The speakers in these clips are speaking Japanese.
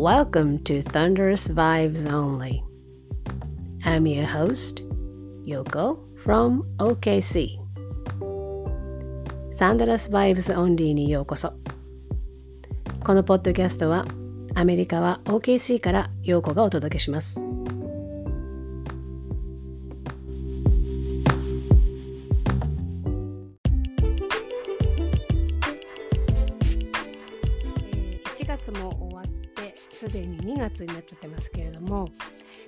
Welcome to Thunderous Vibes Only. I'm your host, Yoko from OKC. Thunderous Vibes Only にようこそ。このポッドキャストはアメリカは OKC からヨーコがお届けします。月になっちゃってますけれども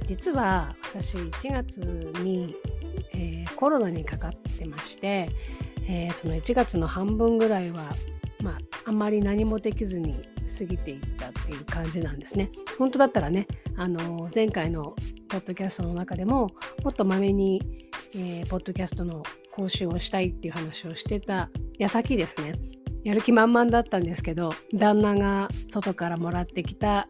実は私1月に、えー、コロナにかかってまして、えー、その1月の半分ぐらいは、まあ、あまり何もできずに過ぎていったっていう感じなんですね。本当だったらね、あの前回のポッドキャストの中でももっとまめに、えー、ポッドキャストの講習をしたいっていう話をしてた矢先ですね。やる気満々だったんですけど旦那が外からもらってきた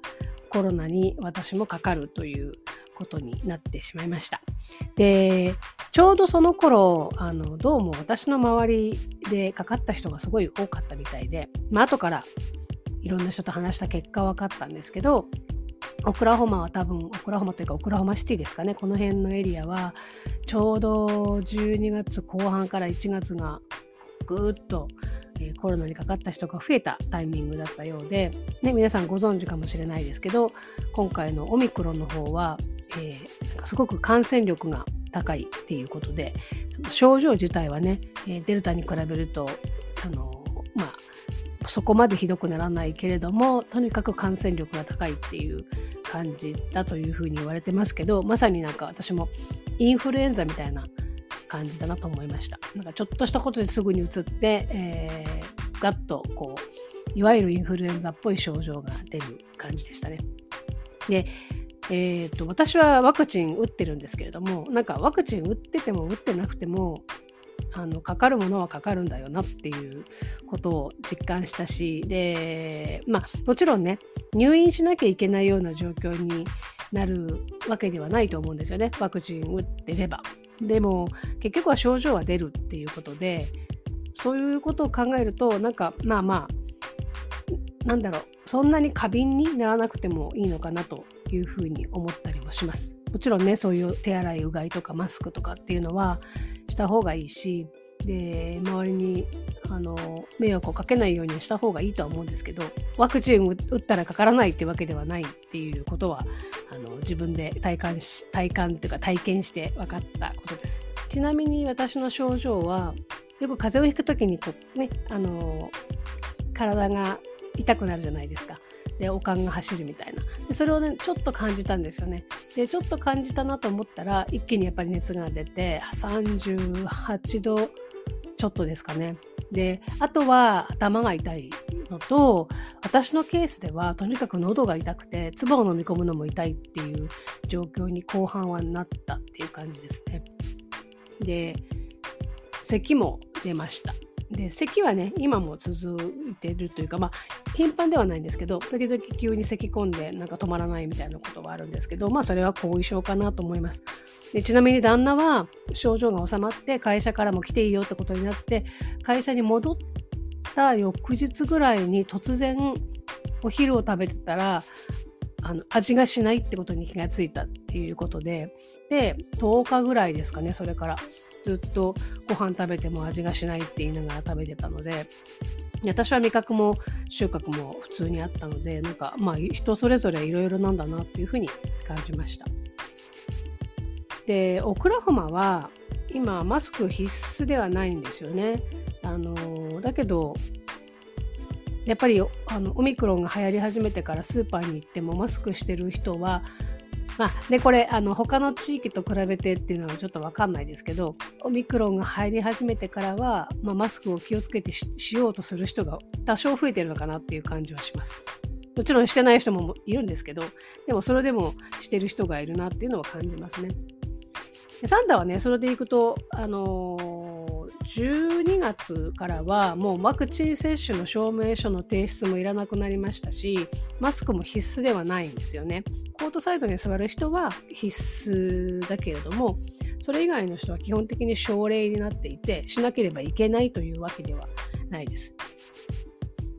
コロナに私もかかるということになってしまいました。でちょうどその頃あのどうも私の周りでかかった人がすごい多かったみたいで、まあ後からいろんな人と話した結果分かったんですけどオクラホマは多分オクラホマというかオクラホマシティですかねこの辺のエリアはちょうど12月後半から1月がぐーっとえコロナにかかった人が増えたタイミングだったようで、ね、皆さんご存知かもしれないですけど今回のオミクロンの方は、えー、すごく感染力が高いっていうことでその症状自体はねデルタに比べるとあのまあそこまでひどくならないけれどもとにかく感染力が高いっていう感じだというふうに言われてますけどまさになんか私もインフルエンザみたいな感じだなと思いました。なんかちょっとしたことですぐに移って、えー、ガッとこういわゆるインフルエンザっぽい症状が出る感じでしたね。でえーと、私はワクチン打ってるんですけれどもなんかワクチン打ってても打ってなくてもあのかかるものはかかるんだよなっていうことを実感したしでまあもちろんね入院しなきゃいけないような状況になるわけではないと思うんですよね。ワクチン打ってれば。でも結局は症状は出るっていうことでそういうことを考えるとなんかまあまあなんだろうそんなに過敏にならなくてもいいのかなというふうに思ったりもします。もちろんねそういう手洗いうがいとかマスクとかっていうのはした方がいいしで周りにあの迷惑をかけないようにした方がいいとは思うんですけどワクチン打ったらかからないってわけではないっていうことはあの自分で体感し体感っていうか体験して分かったことです。ちなみに私の症状はよく風邪をひく時にこうねあの体が痛くなるじゃないですか。でおかんが走るみたいな。でそれをねちょっと感じたんですよね。でちょっと感じたなと思ったら一気にやっぱり熱が出て38度ちょっとですかね。であとは頭が痛いのと私のケースではとにかく喉が痛くて唾を飲み込むのも痛いっていう状況に後半はなったっていう感じですね。で咳も出ました。で咳はね今も続いてるというかまあ頻繁ではないんですけど時々急に咳き込んでなんか止まらないみたいなことはあるんですけどまあそれは後遺症かなと思います。でちなみに旦那は症状が収まって会社からも来ていいよってことになって会社に戻った翌日ぐらいに突然お昼を食べてたらあの味がしないってことに気がついたっていうことでで10日ぐらいですかねそれから。ずっとご飯食べても味がしないって言いながら食べてたので私は味覚も収穫も普通にあったのでなんかまあ人それぞれいろいろなんだなっていうふうに感じました。でオクラホマは今マスク必須ではないんですよね。あのだけどやっぱりあのオミクロンが流行り始めてからスーパーに行ってもマスクしてる人はまあ、でこれあの他の地域と比べてっていうのはちょっと分かんないですけどオミクロンが入り始めてからは、まあ、マスクを気をつけてしようとする人が多少増えてるのかなっていう感じはします。もちろんしてない人もいるんですけどでもそれでもしてる人がいるなっていうのは感じますね。でサンダーはねそれでいくと、あのー、12月からはもうワクチン接種の証明書の提出もいらなくなりましたしマスクも必須ではないんですよね。コートサイドに座る人は必須だけれども、それ以外の人は基本的に奨励になっていて、しなければいけないというわけではないです。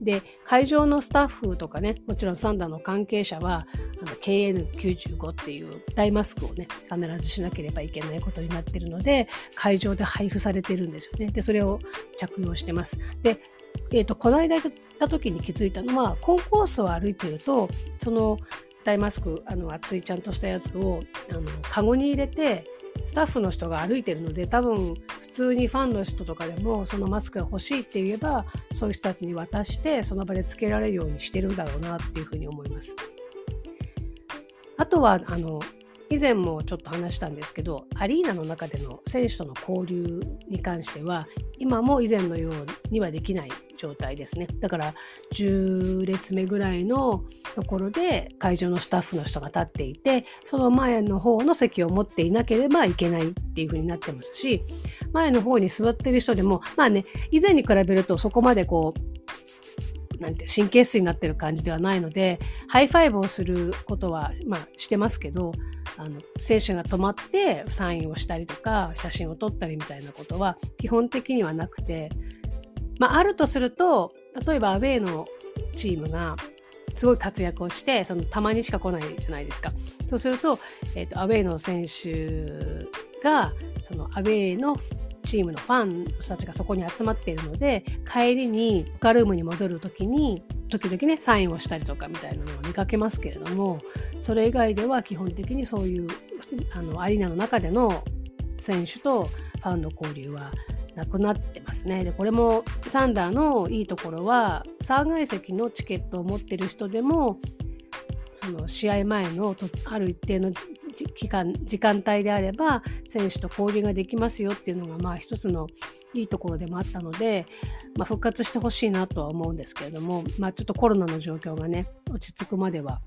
で会場のスタッフとかねもちろんサンダーの関係者はあの KN95 っていう大マスクをね必ずしなければいけないことになってるので会場で配布されてるんですよね。でそれを着用してます。でえーと、この間行った時に気づいたのはコンコースを歩いてるとその大マスクあの厚いちゃんとしたやつをあのカゴに入れてスタッフの人が歩いてるので多分普通にファンの人とかでもそのマスクが欲しいって言えばそういう人たちに渡してその場でつけられるようにしてるんだろうなっていうふうに思います。あとはあの以前もちょっと話したんですけどアリーナの中での選手との交流に関しては今も以前のようにはできない状態ですね。だから10列目ぐらいのところで会場のスタッフの人が立っていてその前の方の席を持っていなければいけないっていう風になってますし前の方に座ってる人でもまあね以前に比べるとそこまでこうなんて神経質になってる感じではないので high five をすることは、まあ、してますけどあの選手が止まってサインをしたりとか写真を撮ったりみたいなことは基本的にはなくて、まあ、あるとすると例えばアウェーのチームがすごい活躍をしてそのたまにしか来ないじゃないですか。そうすると,、えーと、アウェーの選手がそのアウェーのチームのファンの人たちがそこに集まっているので帰りにロッカールームに戻る時に時々ねサインをしたりとかみたいなのを見かけますけれどもそれ以外では基本的にそういうあのアリーナの中での選手とファンの交流はなくなってますね。でこれもサンダーのいいところは3階席のチケットを持ってる人でもその試合前のある一定の期間時間帯であれば選手と交流ができますよっていうのがまあ一つのいいところでもあったので、まあ、復活してほしいなとは思うんですけれども、まあ、ちょっとコロナの状況がね落ち着くまでは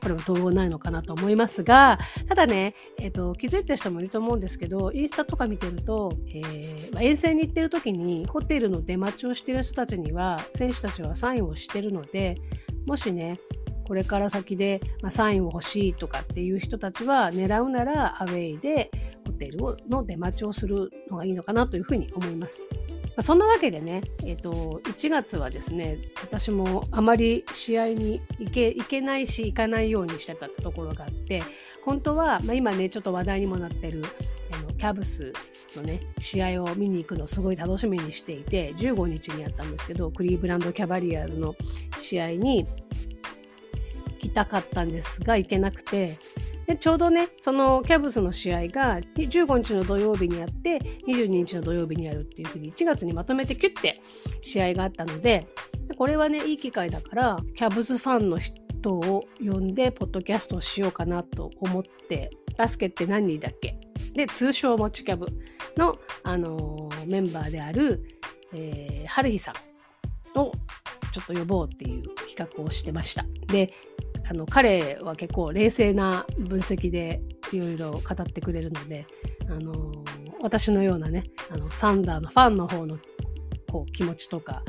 これは統合ないのかなと思いますが、ただね、えーと、気づいた人もいると思うんですけど、インスタとか見てると、えー、まあ、遠征に行ってる時にホテルの出待ちをしてる人たちには、選手たちはサインをしてるので、もしね、これから先で、まあ、サインを欲しいとかっていう人たちは狙うならアウェイでホテルの出待ちをするのがいいのかなというふうに思います。ま、そんなわけでね、えーと、1月はですね私もあまり試合に行け行けないし行かないようにしてたところがあって本当は、まあ、今ねちょっと話題にもなってるあのキャブスのね試合を見に行くのすごい楽しみにしていて15日にやったんですけどクリーブランドキャバリアーズの試合にきたかったんですが行けなくてでちょうどねそのキャブスの試合が15日の土曜日にやって22日の土曜日にやるっていうふうに1月にまとめてキュッて試合があったのでこれはねいい機会だからキャブスファンの人を呼んでポッドキャストをしようかなと思ってバスケって何人だっけ？で通称持ちキャブの、あのー、メンバーである、えー、春日さんをちょっと呼ぼうっていう企画をしてました。であの彼は結構冷静な分析でいろいろ語ってくれるので、あの私のようなねあのサンダーのファンの方のこう気持ちとか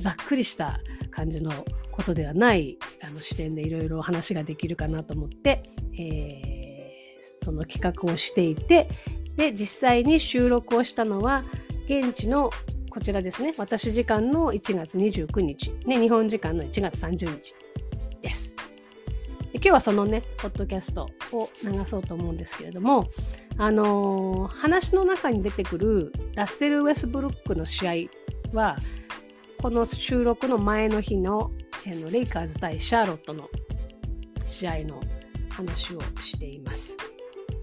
ざっくりした感じのことではないあの視点でいろいろ話ができるかなと思って、えー、その企画をしていてで実際に収録をしたのは現地のこちらですね私時間の1月29日、ね、日本時間の1月30日です。今日はそのね、ポッドキャストを流そうと思うんですけれども、あのー、話の中に出てくるラッセル・ウェスブルックの試合は、この収録の前の日のえのレイカーズ対シャーロットの試合の話をしています。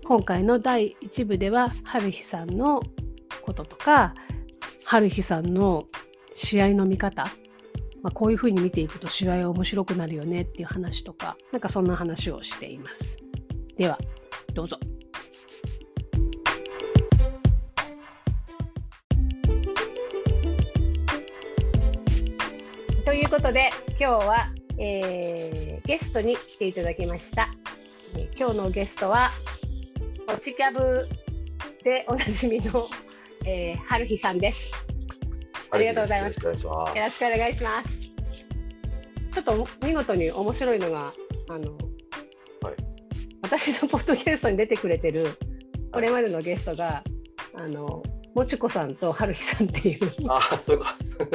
今回の第1部では、春日さんのこととか、春日さんの試合の見方まあ、こういうふうに見ていくと試合は面白くなるよねっていう話とか、なんかそんな話をしています。では、どうぞ。ということで、今日は、えー、ゲストに来ていただきました。え今日のゲストは、おちキャブでおなじみの、えー、春日さんです。ありがとうございます。よろしくお願いします。ちょっと見事に面白いのが、あの、はい、私のポッドキャストに出てくれてる、これまでのゲストが、あの、もちこさんとはるひさんっていうああ、そういうこ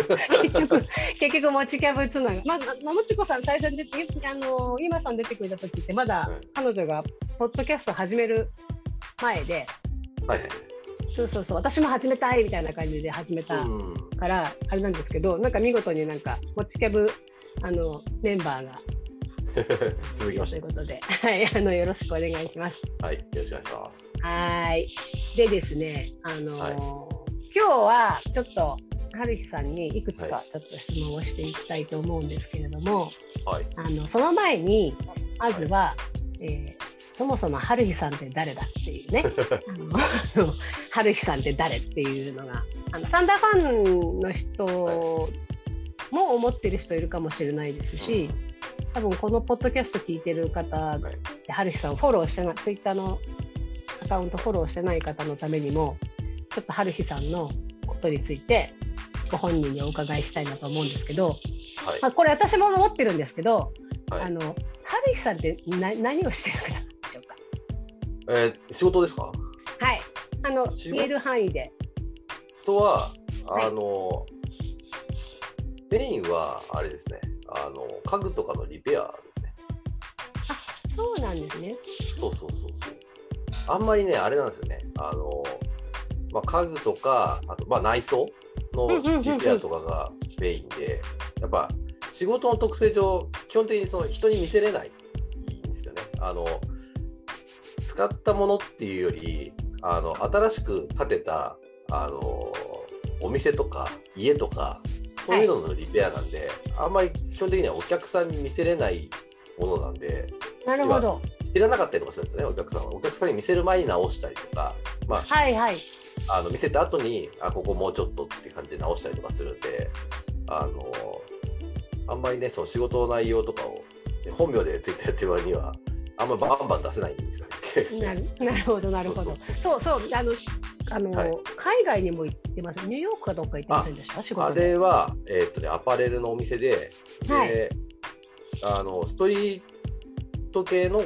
と結局結局もちキャブつながまあまもちこさん最初に出てあの今さん出てくれた時ってまだうん彼女がポッドキャスト始める前ではいはい。そうそうそう私も始めたいみたいな感じで始めたうん。からあれなんですけどなんか見事になんかもちキャブあのメンバーが 続きましてという。ことで、はい、あのよろしくお願いします。はい。よろしくお願いします。はい。でですね、あのーはい今日はちょっと春日さんにいくつかはちょっと質問をしていきたいと思うんですけれども、はい。あのその前にまずは、えーそもそも春日さんって誰だっていうね あの春日さんって誰っていうのがあのサンダーファンの人も思ってる人いるかもしれないですし、多分このポッドキャスト聞いてる方はい。で春日さんをフォローしてないツイッターのアカウントフォローしてない方のためにもちょっと春日さんのことについてご本人にお伺いしたいなと思うんですけど、はい。まあ、これ私も思ってるんですけど、はいあの春日さんってな何をしてる方なんでしょうか。えー仕事ですか？はい。あの言える範囲で。とは、はい。あの、メインはあれですね、あの家具とかのリペアですね。そうなんですね。そうそうそうそう。あんまりね、あれなんですよね、あの、まあ、家具とか、あとまあ内装のリペアとかがメインで、やっぱ仕事の特性上、基本的にその人に見せれないんですよね。あの使ったものっていうより、あの新しく建てたあのお店とか家とかそういうののリペアなんで、あんまり基本的にはお客さんに見せれないものなんでなるほど。知らなかったりとかするんですよねお客さんは。お客さんに見せる前に直したりとか、まはいはい。あ、あの見せた後にあここもうちょっとって感じで直したりとかするんであのあんまりねその仕事の内容とかを本名でツイッターやってる割にはあんまバンバン出せないんですよね。なるなるほどなるほど。そうそうあのしあの、はい。海外にも行ってます。ニューヨークかどっか行ってませんでした？仕あれは、えーっとね、アパレルのお店で、ではい。あのストリート系の、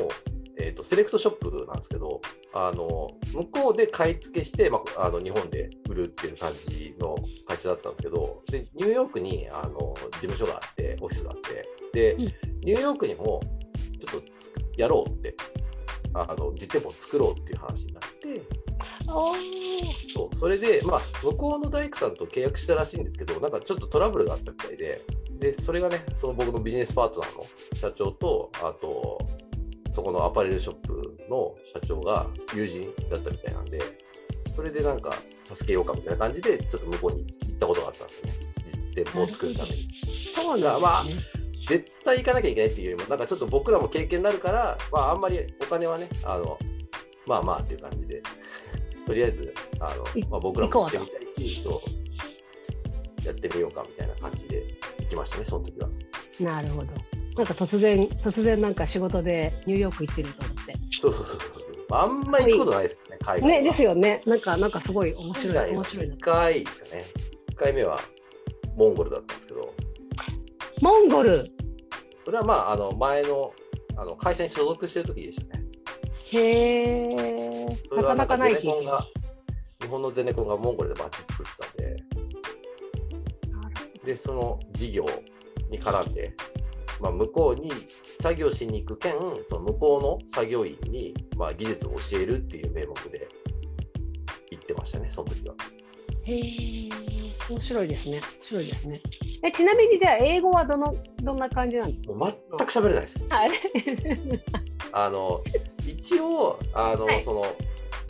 えーっとセレクトショップなんですけど、あの向こうで買い付けして、まあ、あの日本で売るっていう感じの会社だったんですけど、でニューヨークにあの事務所があって、オフィスがあって、で、うん。ニューヨークにもちょっとやろうって、あの実店舗を作ろうっていう話になって、そうそれで、まあ、向こうの大工さんと契約したらしいんですけど、なんかちょっとトラブルがあったみたいで、でそれがね、その僕のビジネスパートナーの社長と、あと、そこのアパレルショップの社長が友人だったみたいなんで、それでなんか助けようかみたいな感じで、ちょっと向こうに行ったことがあったんですよね、実店舗を作るために。そうなんですね、絶対行かなきゃいけないっていうよりも、なんかちょっと僕らも経験になるから、まあ、あんまりお金はね、あのまあまあっていう感じで、とりあえず、あいのまあ、僕らも行ってみたいし、そう、やってみようかみたいな感じで行きましたね、その時は。なるほど。なんか突然突然なんか仕事でニューヨーク行ってると思って。そうそうそうそう。あんまり行くことないですよね、海外は。ねですよね。なんかなんかすごい面白い面白いな。1回ですかね。1回目はモンゴルだったんですけど、モンゴル？それはまあ、あの前のあの会社に所属してる時でしたね。へえなんかゼなかない日本のゼネコンがモンゴルで街作ってたんで、で、その事業に絡んで、まあ、向こうに作業しに行く兼、その向こうの作業員に、まあ、技術を教えるっていう名目で行ってましたね、その時は。へえ面白いですね。面白いですね。えちなみにじゃあ英語はどのどんな感じなんですか？全く喋れないです。あれあの一応あの、はい。その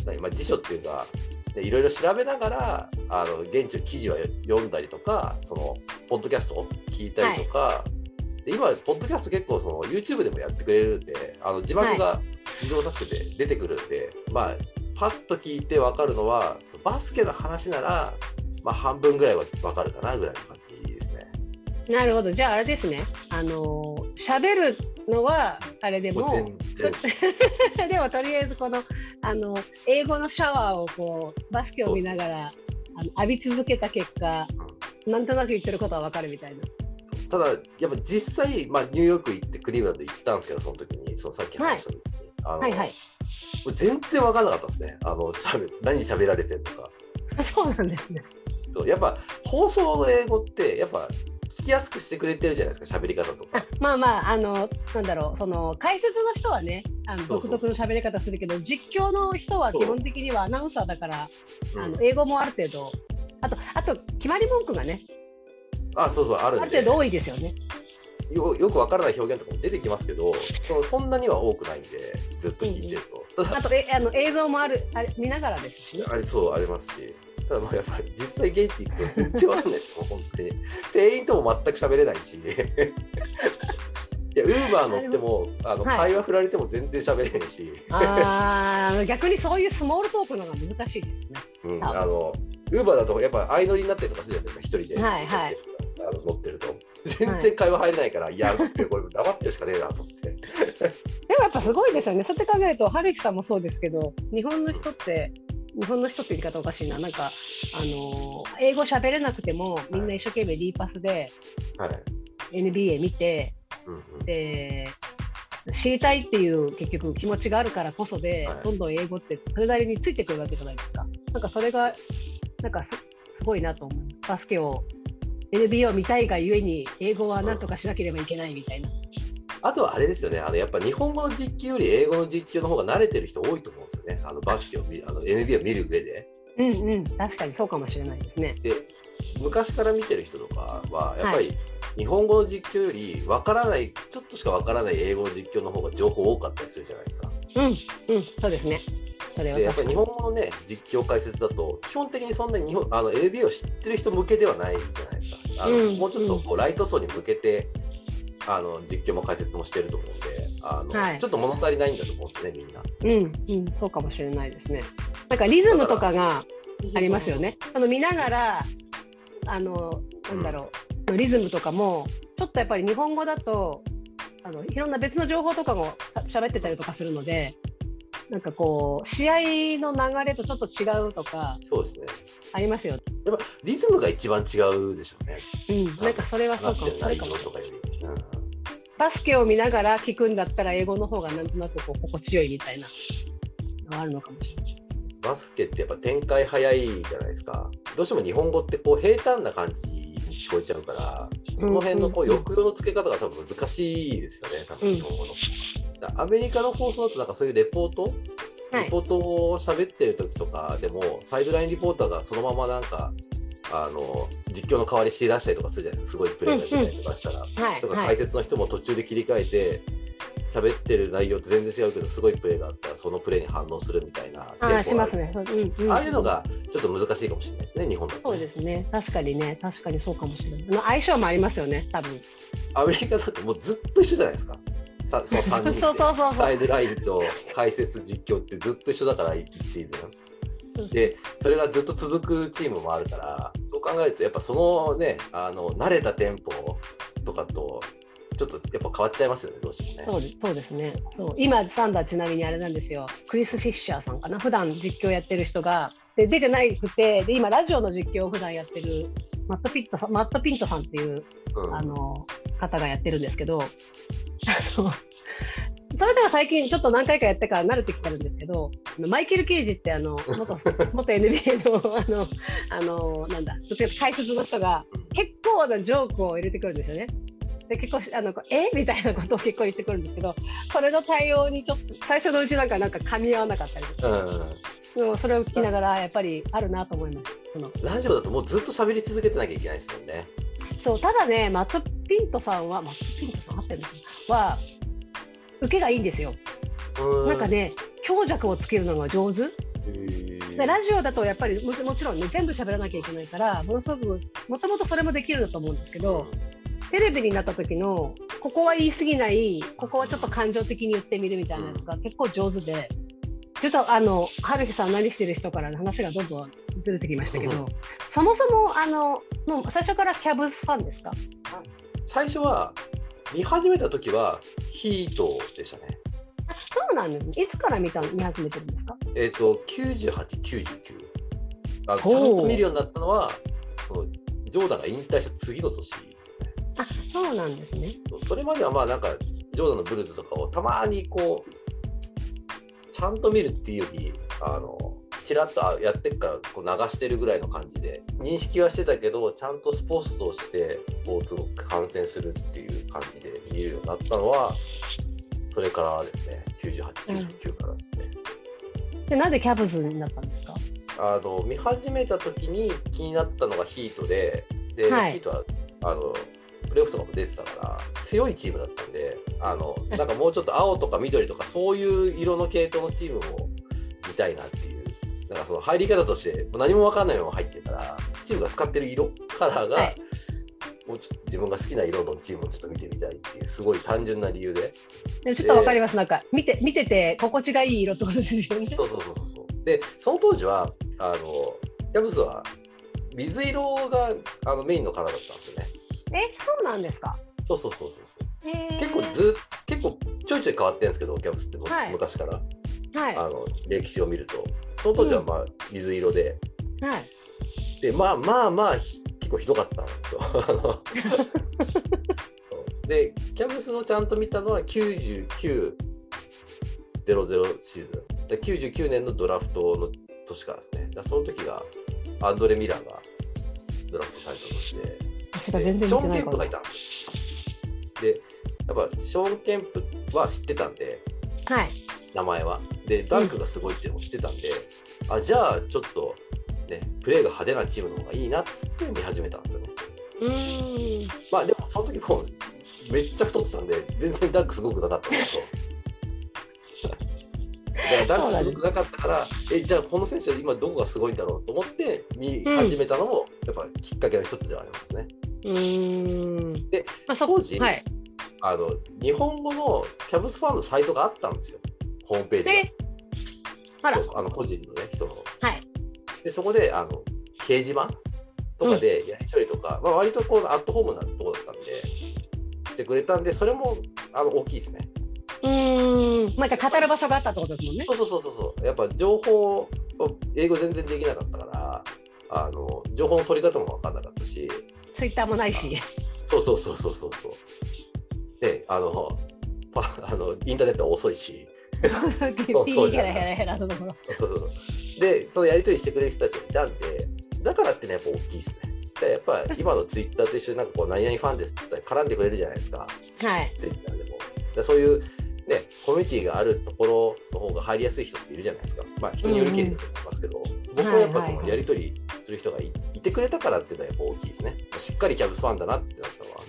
何まあ、辞書っていうかでいろいろ調べながらあの現地の記事は読んだりとかそのポッドキャストを聞いたりとか、で今ポッドキャスト結構その YouTube でもやってくれるんであの字幕が自動作成で出てくるんで、まあパッと聞いて分かるのはバスケの話なら、まあ、半分ぐらいは分かるかなぐらいの感じですね。なるほどじゃああれですねあの喋るのはあれでも でもとりあえずこのあの英語のシャワーをこうバスケを見ながらあの浴び続けた結果なんとなく言ってることはわかるみたいな。ただ、やっぱ実際、まあ、ニューヨーク行ってクリーブランド行ったんですけど、その時に、そのさっき話した時に、あのはいはい。全然分からなかったですね。あのしゃべ何喋られてるとか。そうなんですね。そうやっぱ放送の英語ってやっぱ聞きやすくしてくれてるじゃないですか喋り方とか。あまあまああのなんだろうその解説の人はねあの独特の喋り方するけど実況の人は基本的にはアナウンサーだからあうん。の英語もある程度。あとあと決まり文句がね。あそうそうあるある程度多いですよね。よよくわからない表現とかも出てきますけどそのそんなには多くないんでずっと聞いてると、あとえあの映像もあるあれ見ながらですしね。あれそうありますし。ただまあやっぱり実際現地行くと全然わかんないですよ本当に。店員とも全く喋れないし。いやウーバー乗ってもあの、はい。会話振られても全然喋れないし、あー逆にそういうスモールトークの方が難しいですね。うあのウーバーだとやっぱ相乗りになったりとかするじゃないですか一人で、はいはい。あの乗ってると全然会話入れないから、い、やこれ黙ってるしかねえなと思ってでもやっぱすごいですよね。そうやって考えると、春樹さんもそうですけど、日本の人って、日本の人って言い方おかしいな、なんか、あのー英語喋れなくても、みんな一生懸命リーパスではい NBA 見て、うんうんで、知りたいっていう結局気持ちがあるからこそで、はいどんどん英語ってそれなりについてくるわけじゃないですか。なんかそれが、なんかすすごいなと思う。バスケを、NBA を見たいがゆえに、英語はなんとかしなければいけないみたいな。あとはあれですよね、あのやっぱ日本語の実況より英語の実況の方が慣れてる人多いと思うんですよね、あのバスケを見あの NBA を見る上で。うんうん、確かにそうかもしれないですね。で、昔から見てる人とかは、やっぱはり日本語の実況よりわからない、ちょっとしかわからない英語の実況の方が情報多かったりするじゃないですか。うん、うん、そうですね。で、やっぱり日本語のね、実況解説だと、基本的にそんなに日本あの NBA を知ってる人向けではないじゃないですか。あのうんもうちょっとこうライト層に向けて、あの実況も解説もしてると思うんで、あのはいちょっと物足りないんだと思うんですよね、みんな。うん、うん、そうかもしれないですね。なんかリズムとかがありますよね。あの見ながら、あの、なんだろう、リズムとかも、ちょっとやっぱり日本語だと、あのいろんな別の情報とかもしゃべってたりとかするので、なんかこう、試合の流れとちょっと違うとかそうですね。ありますよね。やっぱリズムが一番違うでしょうね。うん、なんかそれはそうかもそれかも。うんバスケを見ながら聞くんだったら英語の方がなんとなくこう心地よいみたいなのがあるのかもしれない。バスケってやっぱ展開早いじゃないですか。どうしても日本語ってこう平坦な感じに聞こえちゃうから、その辺のこううんうん抑揚の付け方が多分難しいですよね、多分うん日本語の。だアメリカの放送だとなんかそういうレポート、はいレポートを喋ってる時とかでも、サイドラインリポーターがそのままなんか、あの実況の代わりして出したりとかするじゃないですか、すごいプレーが出たりとかしたら。はい、とかはい、解説の人も途中で切り替えて喋ってる内容って全然違うけどすごいプレーがあったらそのプレーに反応するみたいなあーしますね。うんうん、ああいうのがちょっと難しいかもしれないですね日本だと、そうね、ですね。確かにね、確かにそうかもしれない。相性もありますよね、多分。アメリカだともうずっと一緒じゃないですかさその3人。で そうそうそうそう。サイドラインと解説実況ってずっと一緒だから1シーズン。でそれがずっと続くチームもあるからそう考えるとやっぱそのねあの慣れたテンポとかとちょっとやっぱ変わっちゃいますよねどうしてもね。そうでそうですね。そう。今、サンダーちなみにあれなんですよ、クリス・フィッシャーさんかな、普段実況やってる人が、で出てないくてで、今、ラジオの実況を普段やってるマットピットさんマットピントさんっていううんあの方がやってるんですけど、それでは最近、ちょっと何回かやってから慣れてきてるんですけど、マイケル・ケイジってあの元 元 NBA のあのあのなんだ、解説の人が結構なジョークを入れてくるんですよね。で結構しあのえ？みたいなことを結構言ってくるんですけど、それの対応にちょっと最初のうちなんかなんか噛み合わなかったりとか、うんでもそれを聞きながらやっぱりあるなと思います。ラジオだともうずっと喋り続けてなきゃいけないですもんね。そうただね、マットピントさんは、マットピントさん合ってるのは、受けがいいんですよ。うなんか。ね、強弱をつけるのが上手。でラジオだとやっぱりももちろんね、全部喋らなきゃいけないから、ものすごく、もともとそれもできるんだと思うんですけど、テレビになった時の、ここは言い過ぎない、ここはちょっと感情的に言ってみるみたいなやつが結構上手で、ちょっとあの、春日さん何してる人からの話がどんどんずれてきましたけうんど、そもそも、あの、もう最初からキャブスファンですか？最初は見始めた時はヒートでしたね。あそうなんですね。いつから見た見始めてるんですか？えっ、と98、99あのほうちゃんと見るようになったのはそのジョーダンが引退した次の年。あそうなんですね。それまではまあなんかジョーダンのブルーズとかをたまにこうちゃんと見るっていうよりあのちらっとあやってっからこう流してるぐらいの感じで認識はしてたけどちゃんとスポーツとしてスポーツを観戦するっていう感じで見るようになったのはそれからですね9899からですね。でなんでキャブズになったんですか？あの見始めた時に気になったのがヒートでで、はいヒートはあのプレーオフとかも出てたから強いチームだったんであのなんかもうちょっと青とか緑とかそういう色の系統のチームも見たいなっていうなんかその入り方として何も分かんないまま入ってるからチームが使ってる色カラーが、はいもうちょっと自分が好きな色のチームをちょっと見てみたいっていうすごい単純な理由ででちょっとわかります、なんか見て見てて心地がいい色ってことですよね。そうそうそうそう。で、その当時は、あの、キャブスは水色があのメインのカラーだったんですよね。え、そうなんですか？そうそうそうそう結構ずっ結構ちょいちょい変わってるんですけど、キャブスっても、はい昔からはいあの歴史を見ると、その当時はまあ水色で、はい。で、まあまあまあひ結構ひどかったんですよ。で、キャブスをちゃんと見たのは9900シーズン。で99年のドラフトの年からですね。その時がアンドレ・ミラーがドラフトされた年で、私が全然でショーン・ケンプがいたんですよ。で、やっぱショーン・ケンプは知ってたんで、ら。はい。名前は。で、ダンクがすごいっていうのも知ってたんで、あ、じゃあちょっと、ね、プレーが派手なチームの方がいいなっつって見始めたんですよね。うーん。まあでもその時もうめっちゃ太ってたんで、全然ダンクすごくなかったんですけど。だからダンクすごくなかったから、え、じゃあこの選手は今どこがすごいんだろうと思って見始めたのも、やっぱきっかけの一つではありますね。うーん。で、まあ、そ当時はい。あの、日本語のキャブスファンのサイトがあったんですよ。ホームページが。で、あの個人のね、人の。はい。で、そこで、あの、掲示板とかでやり取りとか、まあ、割とこう、アットホームなとこだったんで、してくれたんで、それも、あの、大きいですね。うーん。なんか語る場所があったってことですもんね。そうそうそうそう。やっぱ情報を、英語全然できなかったから、あの、情報の取り方も分かんなかったし、ツイッターもないし。そうそうそうそうそうそう。で、あの、パ あのインターネットは遅いし、そうそうで、そのやり取りしてくれる人たちがいたんで、だからってね、やっぱ大きいですね。でやっぱ今のツイッターと一緒になんかこう、何々ファンですって言ったら絡んでくれるじゃないですか、はい。ツイッターでも。でそういう、ね、コミュニティがあるところの方が入りやすい人っているじゃないですか。まあ人によりけりだと思いますけど、僕はやっぱそのやり取りする人がいいてくれたからっていうのはやっぱ大きいですね。しっかりキャブスファンだなってなったのは。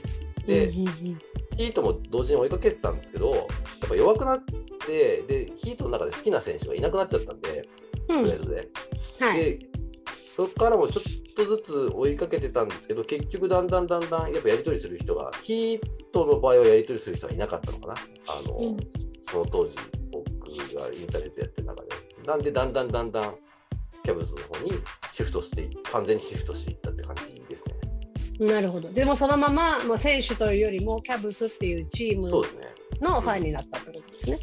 で、ヒートも同時に追いかけてたんですけど、やっぱ弱くなって、で、ヒートの中で好きな選手がいなくなっちゃったんで、うんトレードで。はい。で、そこからもちょっとずつ追いかけてたんですけど、結局だんだんだんだんやっぱやり取りする人が、ヒートの場合はやり取りする人がいなかったのかな。あの、うんその当時、僕がインターネットやってる中で。なんで、だんだんだんだん、キャブズの方にシフトしてい、完全にシフトしていったって感じですね。なるほど。でもそのまま、もう選手というよりも、キャブスっていうチームそうですね。のファンになったってことですね。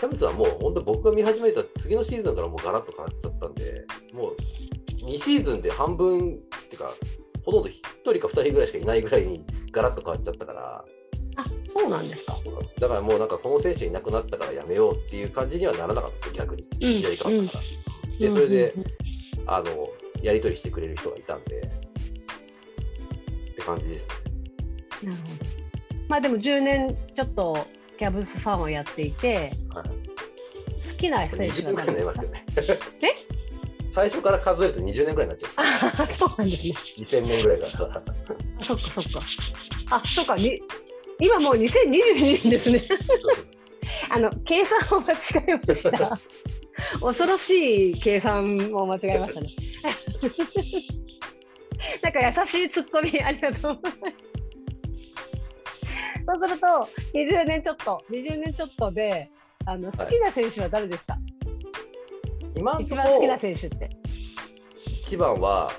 キャブスはもう本当僕が見始めた次のシーズンからもうガラッと変わっちゃったんで、もう2シーズンで半分っていうか、ほとんど1人か2人ぐらいしかいないぐらいにガラッと変わっちゃったから、あ、そうなんですか。そうなんですだからもうなんかこの選手いなくなったからやめようっていう感じにはならなかったです逆に。うんやり方から。で、それで、あの、やり取りしてくれる人がいたんで、って感じですね。なるほど。まあでも10年ちょっとキャブスファンをやっていて、はい、好きな選手20年くらいになりますけどね。え？最初から数えると20年くらいになっちゃうんですよあそうなんですね。2000年ぐらいから。あそっかそっか。あ、そっか。に今もう2022年ですね。あの計算を間違えました。恐ろしい計算を間違えましたね。なんか優しいツッコミありがとうございます。そうすると20年ちょっと20年ちょっとであの好きな選手は誰ですか、今の一番好きな選手って。一番は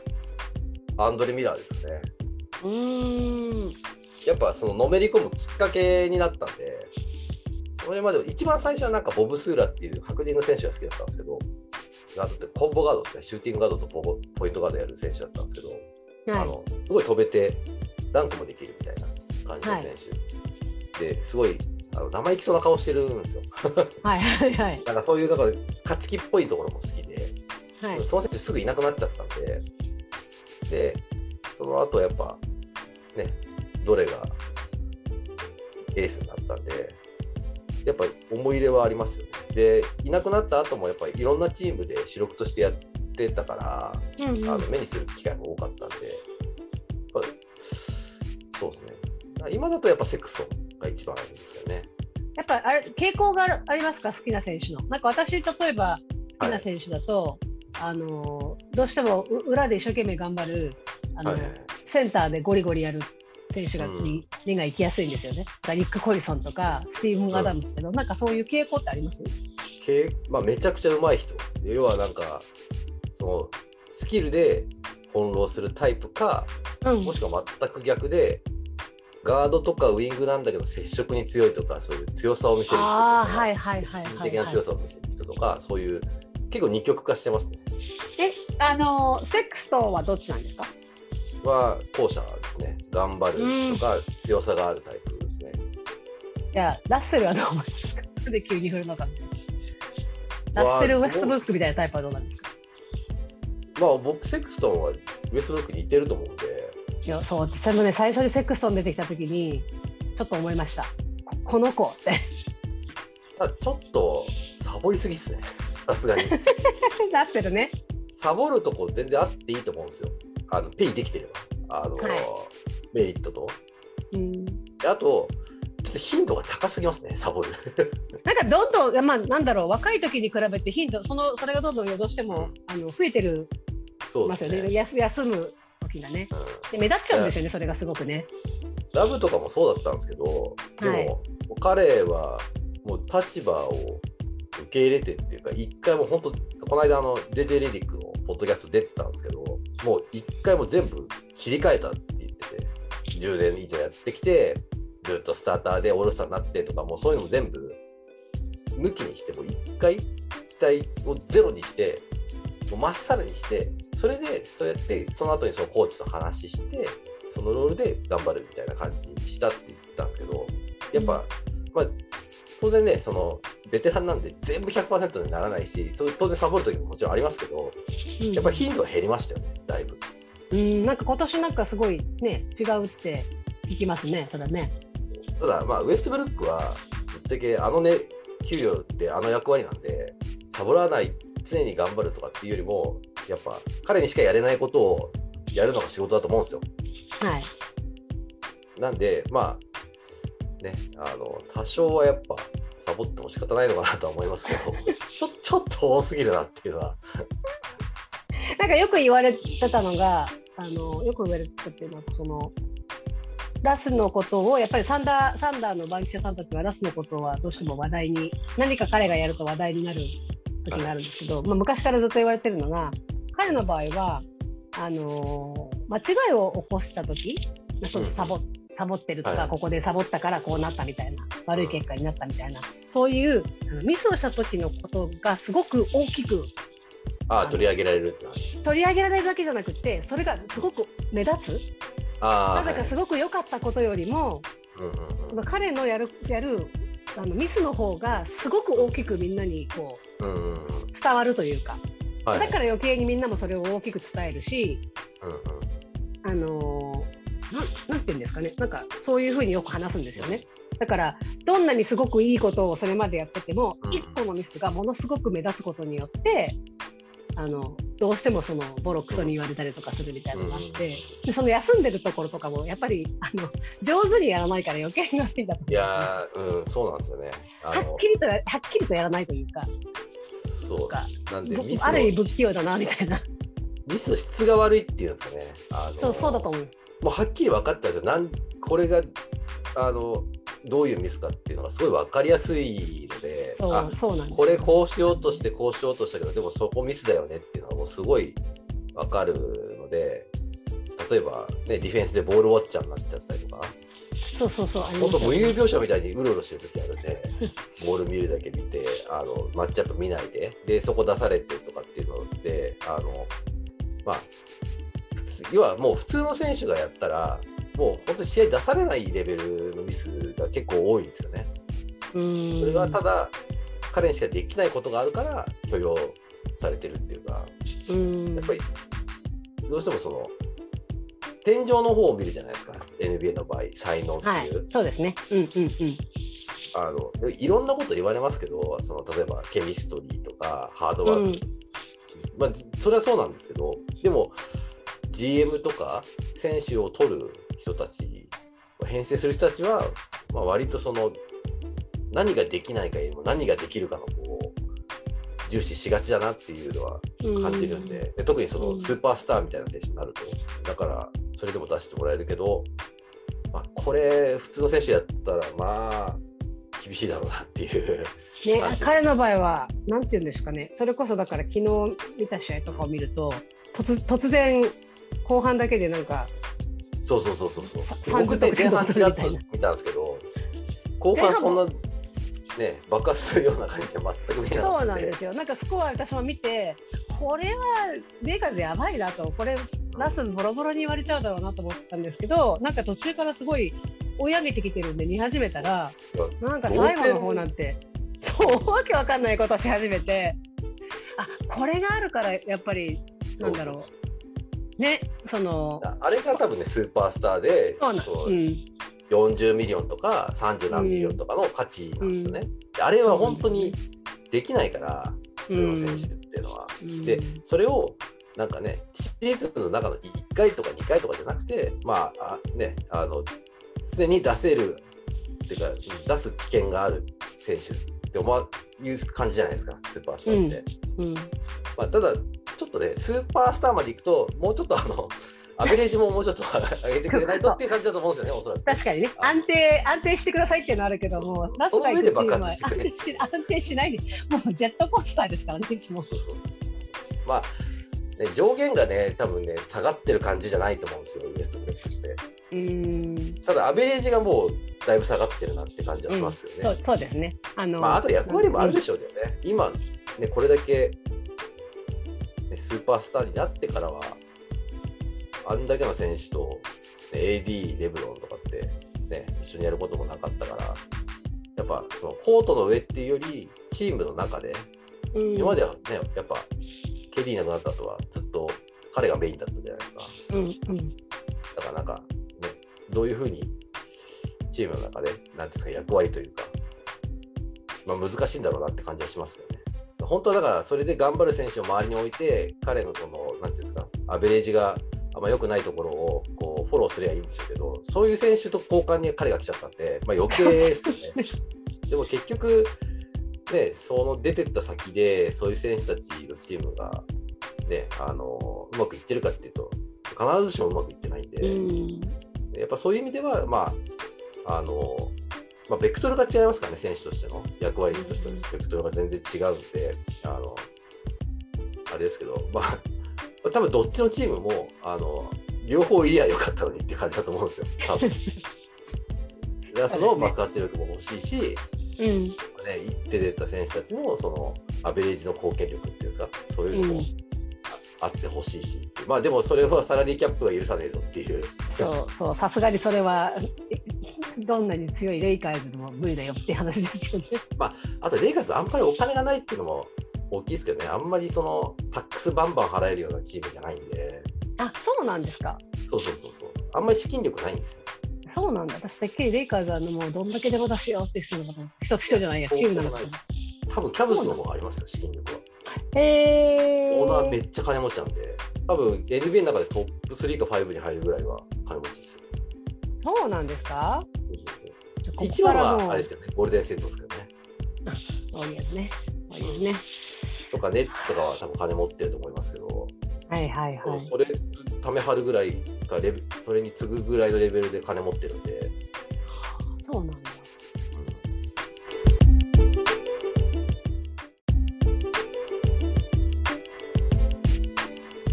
アンドレ・ミラーですね。うーん。やっぱそののめり込むきっかけになったんで、それまで一番最初はなんかボブ・スーラっていう白人の選手が好きだったんですけど、あとってコンボガードですね、シューティングガードとポボポイントガードやる選手だったんですけど、はい。あのすごい飛べてダンクもできるみたいな感じの選手、ですごいあの生意気そうな顔してるんですよ。はいはいはい。なんかそういうなんか勝ち気っぽいところも好きで、はい。その選手すぐいなくなっちゃったんで、で、その後やっぱ、ね、どれがエースになったんで、やっぱ思い入れはありますよね。で、いなくなった後もやっぱりいろんなチームで主力としてやってたから、うんうんあの目にする機会も多かったんで、やっぱそうですね。今だとやっぱセクストンが一番いいんですよね。やっぱあれ傾向があるありますか？好きな選手の。なんか私例えば好きな選手だと、あのどうしてもう裏で一生懸命頑張るあの、はいはいはいセンターでゴリゴリやる選手が、うんに目が行きやすいんですよね。だからリック・コリソンとかスティーブン・アダムスけど、なんかそういう傾向ってあります？けまあ、めちゃくちゃ上手い人。要はなんか、そのスキルで翻弄するタイプか、うんもしくは全く逆で、ガードとかウィングなんだけど接触に強いとか、そういう強さを見せる人とか、的な強さを見せる人とか、そういう、結構二極化してますね。え、あのセックストンはどっちなんですか？は、後者ですね。頑張るとか、強さがあるタイプですね。じゃあ、ラッセルはどう思いますか？なんで急に振るのか。ラッセル・ウェストブックみたいなタイプはどうなんですか？まあ、僕、セクストンはウェストブルックに似てると思うんで、いやそうそれもね最初にセックストン出てきた時にちょっと思いましたここの子ってちょっとサボりすぎっすね。さすがに。ラッセルねサボるとこ全然あっていいと思うんですよ。あのペイできてれば。あの、はい。メリットと。うん。であと、ちょっと頻度が高すぎますね、サボる。なんかどんどん、まあ、なんだろう若い時に比べて頻度そのそれがどんどんどうしても、あの増えてる。そうですすね。ね。休休む時がね。うん。で目立っちゃうんですよねそれがすごくね。ラブとかもそうだったんですけど、でも、はい彼はもう立場を受け入れてっていうか、一回も本当、この間、あの、JJ レディックのポッドキャスト出てたんですけど、もう一回も全部切り替えたって言ってて、10年以上やってきて、ずっとスターターでオールスターになってとか、もうそういうのも全部抜きにして、もう一回期待をゼロにして、もうまっさらにして、それでそうやって、その後にそのコーチと話して、そのロールで頑張るみたいな感じにしたって言ったんですけど、やっぱ、まあ、当然ね、そのベテランなんで全部100%にならないし、そう当然サボる時ももちろんありますけど、うんやっぱり頻度は減りましたよね、だいぶ。うんなんか今年なんかすごいね違うって聞きますねそれはねただ、まあ、ウエストブルックは、ぶっちゃけあのね、給料ってあの役割なんで、サボらない、常に頑張るとかっていうよりも、やっぱ彼にしかやれないことをやるのが仕事だと思うんですよ。はいなんで、まあ、ね、あの、多少はやっぱ、サボっても仕方ないのかなとは思いますけど、ちょちょっと多すぎるなっていうのは、なんかよく言われてたのが、あのよく言われてたっていうのは、そのラスのことを、やっぱりサンダーサンダーの番記者さんたちは、ラスのことはどうしても話題に、何か彼がやると話題になる時があるんですけど、まあ、昔からずっと言われてるのが、彼の場合は、あの間違いを起こした時まあそううんサボサボってるとか、はい。ここでサボったからこうなったみたいな、悪い結果になったみたいな、そういうあのミスをした時のことがすごく大きくああ、取り上げられる取り上げられるだけじゃなくてそれがすごく目立つ。なぜかすごく良かったことよりも、彼のやるやるあのミスの方がすごく大きくみんなにこうんうん。伝わるというか、はい。だから余計にみんなもそれを大きく伝えるし、うんうん。あのーなんなんて言うんですかね。なんかそういうふうによく話すんですよね。だからどんなにすごくいいことをそれまでやってても、うん。一歩のミスがものすごく目立つことによってあのどうしてもそのボロクソに言われたりとかするみたいなのがあって、でその休んでるところとかもやっぱりあの上手にやらないから余計に悪いんだといやー、うん、そうなんですよね。はっきりとはっきりとやらないというかそう。かなんである意味不器用だなみたいな。ミスの質が悪いっていうんですかね。そうそうだと思うもうはっきり分かったんですよ。なんこれがあのどういうミスかっていうのがすごい分かりやすいので、そあうそうなんですこれこうしようとしてこうしようとしたけどでもそこミスだよねっていうのはもうすごい分かるので例えば、ね、ディフェンスでボールウォッチャーになっちゃったりとか。そうそうそう本当無遊病者みたいにうろうろしてる時あるんで ボール見るだけ見てあのマッチアップ見ないで。でそこ出されてとかっていうのであのまあ普通要はもう普通の選手がやったらもう本当に試合出されないレベルのミスが結構多いんですよね。うーん。それはただ彼にしかできないことがあるから許容されてるっていうか。うん。やっぱりどうしてもその天井の方を見るじゃないですか。NBA の場合才能ってはい。いう、、そうですね。うんうんうん。あのいろんなこと言われますけどその例えばケミストリーとかハードワーク、まあ、それはそうなんですけどでも GM とか選手を取る人たち編成する人たちは、まあ、割とその何ができないかよりも何ができるかのこう重視しがちだなっていうのはうん感じるんで,、で特にそうのん。スーパースターみたいな選手になるとだからそれでも出してもらえるけど、まあ、これ普通の選手やったらまあ厳しいだろうなっていう。ね彼の場合は、なんていうんですかね、それこそだから昨日見た試合とかを見ると、突突然、後半だけでなんか、そうそうそうそうそう。さ。僕ね30前半ちらっと見たんですけど、後半そんなね爆発するような感じは全く見えなかそう。なんですよ、なんかスコア私も見て、これはレイカーズやばいなと、これ、ラスボロボロに言われちゃうだろうなと思ったんですけど、なんか途中からすごい追い上げてきてるんで、見始めたら、なんか最後の方なんて、そう、わけわかんないことし始めて、あこれがあるから、やっぱり、なんだろうそうそうね、その。あれが多分ねスーパースターでそうううん、40ミリオンとか30何ミリオンとかの価値なんですよね。であれは本当にできないから普通の選手っていうのは。うん。でそれをなんかねシーズンの中の1回とか2回とかじゃなくてまああねあの常に出せるっていうか出す危険がある選手って思う感じじゃないですかスーパースターって。うん、まあ、ただちょっとねスーパースターまでいくともうちょっとあの アベレージももうちょっと上げてくれないとっていう感じだと思うんですよねおそらく。確かにね、あ安定安定してくださいっていうのはあるけども、ラストで爆発して安定しないで、もうジェットコースターですからね、いつも。そうそうそうまあね、上限がね多分ね下がってる感じじゃないと思うんですよウエストブルックって。うーん、ただアベレージがもうだいぶ下がってるなって感じはしますけどね。そうそうですね。あの、まあ、あと役割もあるでししょうけどね、今、ね、これだけ、ね、スーパースターになってからは、あんだけの選手と、ね AD、レブロンとかって、ね、一緒にやることもなかったから、やっぱそのコートの上っていうより、チームの中で、ょ、うん、今まではね、やっぱ、ケディいなくなった後は、ずっと彼がメインだったじゃないですか。うんうん、だからなんか、ね、どういうふうにチームの中で、なんていうんですか、役割というか、まあ、難しいんだろうなって感じはしますよね。本当はだから、それで頑張る選手を周りに置いて、彼のその、なんていうんですか、アベレージがあんま良くないところをこうフォローすればいいんでしょうけど、そういう選手と交換に彼が来ちゃったんで、まあ、余計ですよね。でも結局、ね、その出てった先で、そういう選手たちのチームが、ね、あのうまくいってるかっていうと、必ずしもうまくいってないんで。うん、やっぱそういう意味では、まあ、あの、まあ、ベクトルが違いますからね、選手としての。役割としての。ベクトルが全然違うんで、あの、あれですけど、まあ、多分どっちのチームも、あの、両方いりゃよかったのにって感じだと思うんですよ、多分。ラスの爆発力も欲しいし、うん、ね、出てった選手たちのそのアベレージの貢献力っていうんですか、そういうのもうん。ああってほしいし、まあでもそれはサラリーキャップが許さねえぞっていう。そうそう、さすがにそれは、どんなに強いレイカーズでも無理だよって話ですよね。あと、レイカーズあんまりお金がないっていうのも大きいですけどね、あんまりそのタックスバンバン払えるようなチームじゃないんで、あ、そうなんですか？そうそうそうそう、あんまり資金力ないんですよ。そうなんだ。私、てっきりレイカーズはもうどんだけでも出しようって人なのかな。一つ人じゃないや、チームなのかな多分キャブスの方がありますよ、資金力は。へー。オーナーめっちゃ金持ちなんで、多分 NBA の中でトップ3か5に入るぐらいは金持ちですよ。そうなんですか？一番はあれですけどね、ゴールデンセットですけどね。ウォリアーズね。ウォリアーズね。とか、ネッツとかは多分金持ってると思いますけど、はいはいはい。それ、ため張るぐらいかレベ、それに次ぐぐらいのレベルで金持ってるんで、そうなんだ。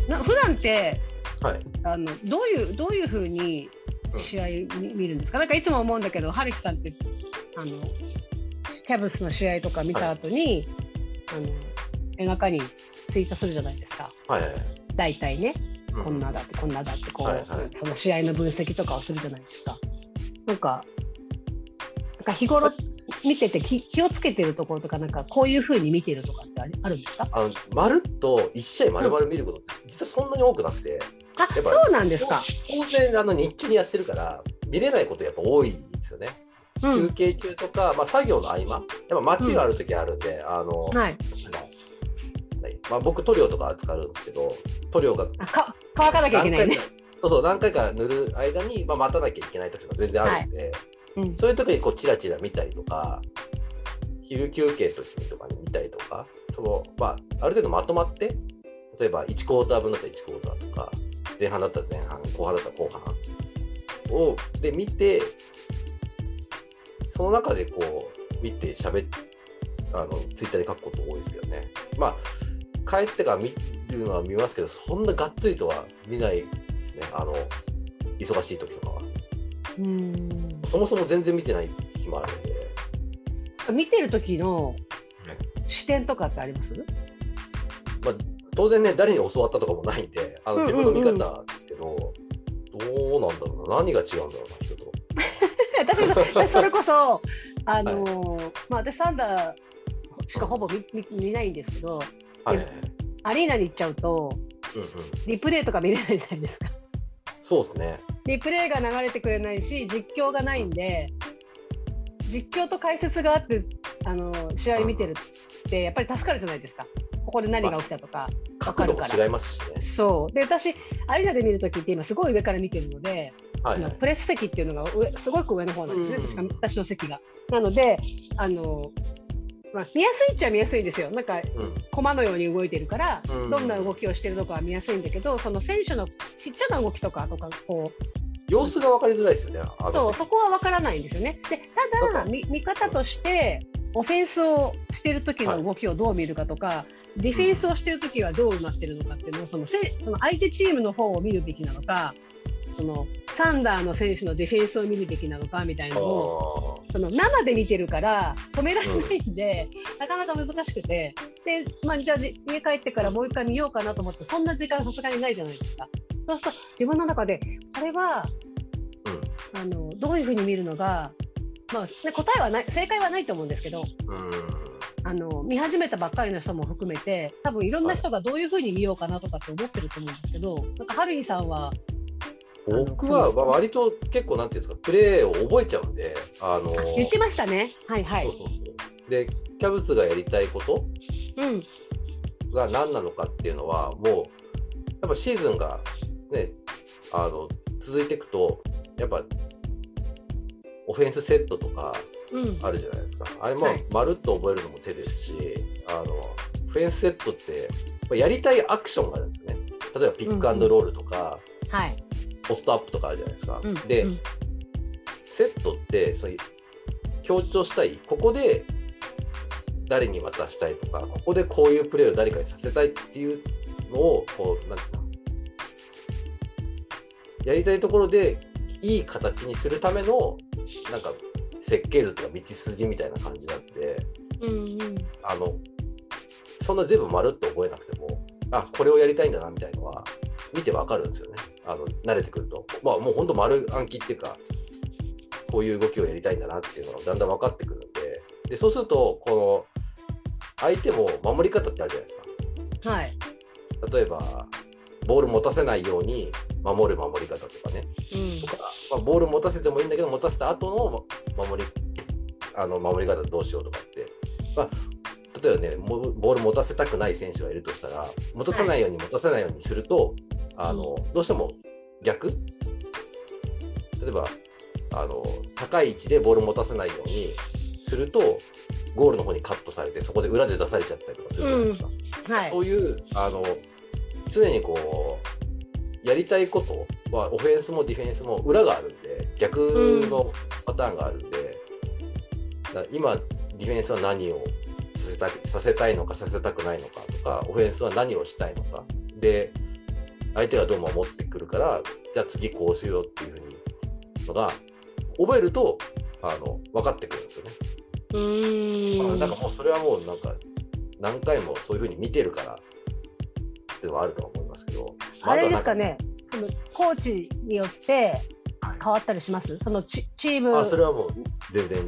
な普段ってはい。あのどういうどういうふうに試合見見るんですか？なんかいつも思うんだけど、ハリキさんってあのキャブスの試合とか見た後に、あの映画化にツイートするじゃないですか。はいはいはい。大体ね。うこんなだってこんなだってこう、はいはいその試合の分析とかをするじゃないですか。なんかなんか日頃見てて気気をつけてるところとかなんかこういうふうに見てるとかってあるんですか？あのまるっと1試合まるまる見ることって実はそんなに多くなくて、あやっぱそうなんですか。当然あの日中にやってるから見れないことやっぱ多いんですよね。うん。休憩中とか、まあ、作業の合間、やっぱ待ちがある時あるんで、あの、はい、何まあ、僕塗料とか扱うんですけど塗料があか乾かなきゃいけないね。そうそう何回か塗る間に、まあ、待たなきゃいけない時も全然あるんで、うん。そういう時にこうチラチラ見たりとか昼休憩の時にとかに見たりとかその、まあ、ある程度まとまって例えば1クォーター分だったら1クォーターとか前半だったら前半後半だったら後半。をで見てその中でこう見て喋ってあのツイッターで書くこと多いですけどね。まあ帰ってから見るのは見ますけどそんながっつりとは見ないですね。あの忙しい時とかは。うん。そもそも全然見てない日もあるんで。見てる時の視点とかってあります？まあ、当然ね誰に教わったとかもないんであの自分の見うんうん方ですけど、どうなんだろうな何が違うんだろうな人と。だけど私それこそあのーまあ私サンダーしかほぼ見見見ないんですけど、はいはいはいアリーナに行っちゃうとうんうん、リプレイとか見れないじゃないですか。そうですね。リプレイが流れてくれないし実況がないんで実況と解説があってあの試合見てるってやっぱり助かるじゃないですかここで何が起きたとか、角度も違いますしね。そうで私アリーナで見るときって今すごい上から見てるので、はいはい。プレス席っていうのが上すごく上の方なんですね、うん私の席が。なのであの、まあ、見やすいっちゃ見やすいんですよなんかうん駒のように動いてるから、うんどんな動きをしてるのかは見やすいんだけどその選手のちっちゃな動きとかとかこう様子が分かりづらいですよね。そうそこは分からないんですよね。でただ見見方としてオフェンスをしてる時の動きをどう見るかとか、ディフェンスをしてる時はどうなってるのかっていうのをそのせその相手チームの方を見るべきなのかそのサンダーの選手のディフェンスを見るべきなのかみたいなのをあその生で見てるから止められないんで、なかなか難しくてで、まあ、じゃあじ家帰ってからもう一回見ようかなと思ってそんな時間さすがにないじゃないですか。そうすると自分の中でこれはーあのどういうふうに見るのが、まあ、ね答えはない正解はないと思うんですけどうん。うん。あの見始めたばっかりの人も含めて多分いろんな人がどういうふうに見ようかなとかって思ってると思うんですけどなんかハリーさんは僕はまあ割と結構なんていうんですかプレーを覚えちゃうんで、あのあ言ってましたねはいはいそうそうそう。でキャブツがやりたいことうんが何なのかっていうのはもうやっぱシーズンがねあの続いていくとやっぱオフェンスセットとかうんあるじゃないですか。あれまあはい。まるっと覚えるのも手ですしあのオフェンスセットってまあやりたいアクションがあるんですよね。例えばピックアンドロールとか、はい。ポストアップとかあるじゃないですか、うんで、うん。セットってその強調したいここで誰に渡したいとかここでこういうプレーを誰かにさせたいっていうのをこうなんていうの？やりたいところでいい形にするためのなんか設計図とか道筋みたいな感じなんでうんうん。あのそんな全部まるっと覚えなくてもあこれをやりたいんだなみたいのは見てわかるんですよね。あの慣れてくると。まあもうほんと丸暗記っていうかこういう動きをやりたいんだなっていうのがだんだん分かってくるんで。でそうするとこの相手も守り方ってあるじゃないですか。はい。例えばボール持たせないように守る守り方とかね。うん。とか、まあ、ボール持たせてもいいんだけど持たせた後の守りあの守り方どうしようとかって、まあ、例えばねもボール持たせたくない選手がいるとしたら持たせないように持たせないようにすると、あのどうしても逆？例えばあの高い位置でボール持たせないようにするとゴールの方にカットされてそこで裏で出されちゃったりとかするじゃないですか。はい。そういうあの常にこうやりたいことはオフェンスもディフェンスも裏があるんで逆のパターンがあるんで、だから今ディフェンスは何をさせたさせたいのかさせたくないのかとかオフェンスは何をしたいのかで相手がどう守ってくるからじゃあ次こうしようっていうふうにのが覚えるとあの分かってくるんですよね。うーんまあなんかもうそれはもうなんか何回もそういうふうに見てるからっていうのはあるとは思いますけど、まあれですかねそのコーチによってはい変わったりします？そのチチームあそれはもう全然違い。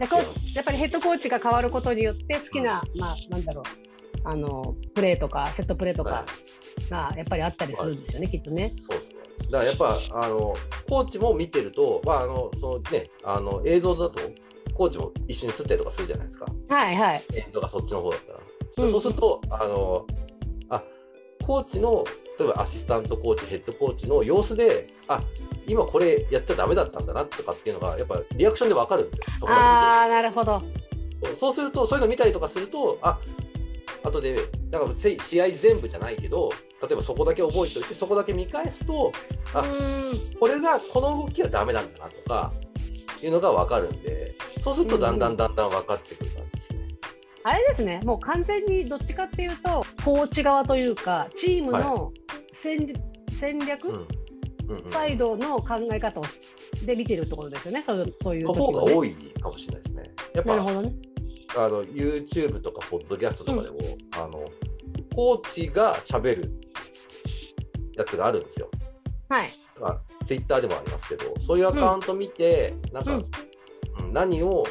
やっぱりヘッドコーチが変わることによって好きな、まあなんだろうあのプレーとかセットプレーとかがやっぱりあったりするんですよね、きっとね。そうですね。だからやっぱあのコーチも見てると、まああのそのねあの映像だとコーチも一緒に映ったりとかするじゃないですか。はいはい。エンドがそっちの方だったら。うんそうするとあのあコーチの例えばアシスタントコーチヘッドコーチの様子であ今これやっちゃダメだったんだなとかっていうのがやっぱリアクションでわかるんですよ。ああなるほど。そうするとそういうの見たりとかするとあ後でなんかせ試合全部じゃないけど例えばそこだけ覚えておいてそこだけ見返すとあこれがこの動きはダメなんだなとかいうのが分かるんでそうするとだんだんだんだん分かってくる感じですね。あれですね。もう完全にどっちかっていうとコーチ側というかチームの戦,、戦略、うん。うんうん、サイドの考え方をで見てるところですよね。そうそういうね。方が多いかもしれないですね。やっぱなるほどね。あの YouTube とかポッドキャストとかでも、あのコーチが喋るやつがあるんですよ。はい。とか Twitter でもありますけどそういうアカウント見て、なんか、うんうん何を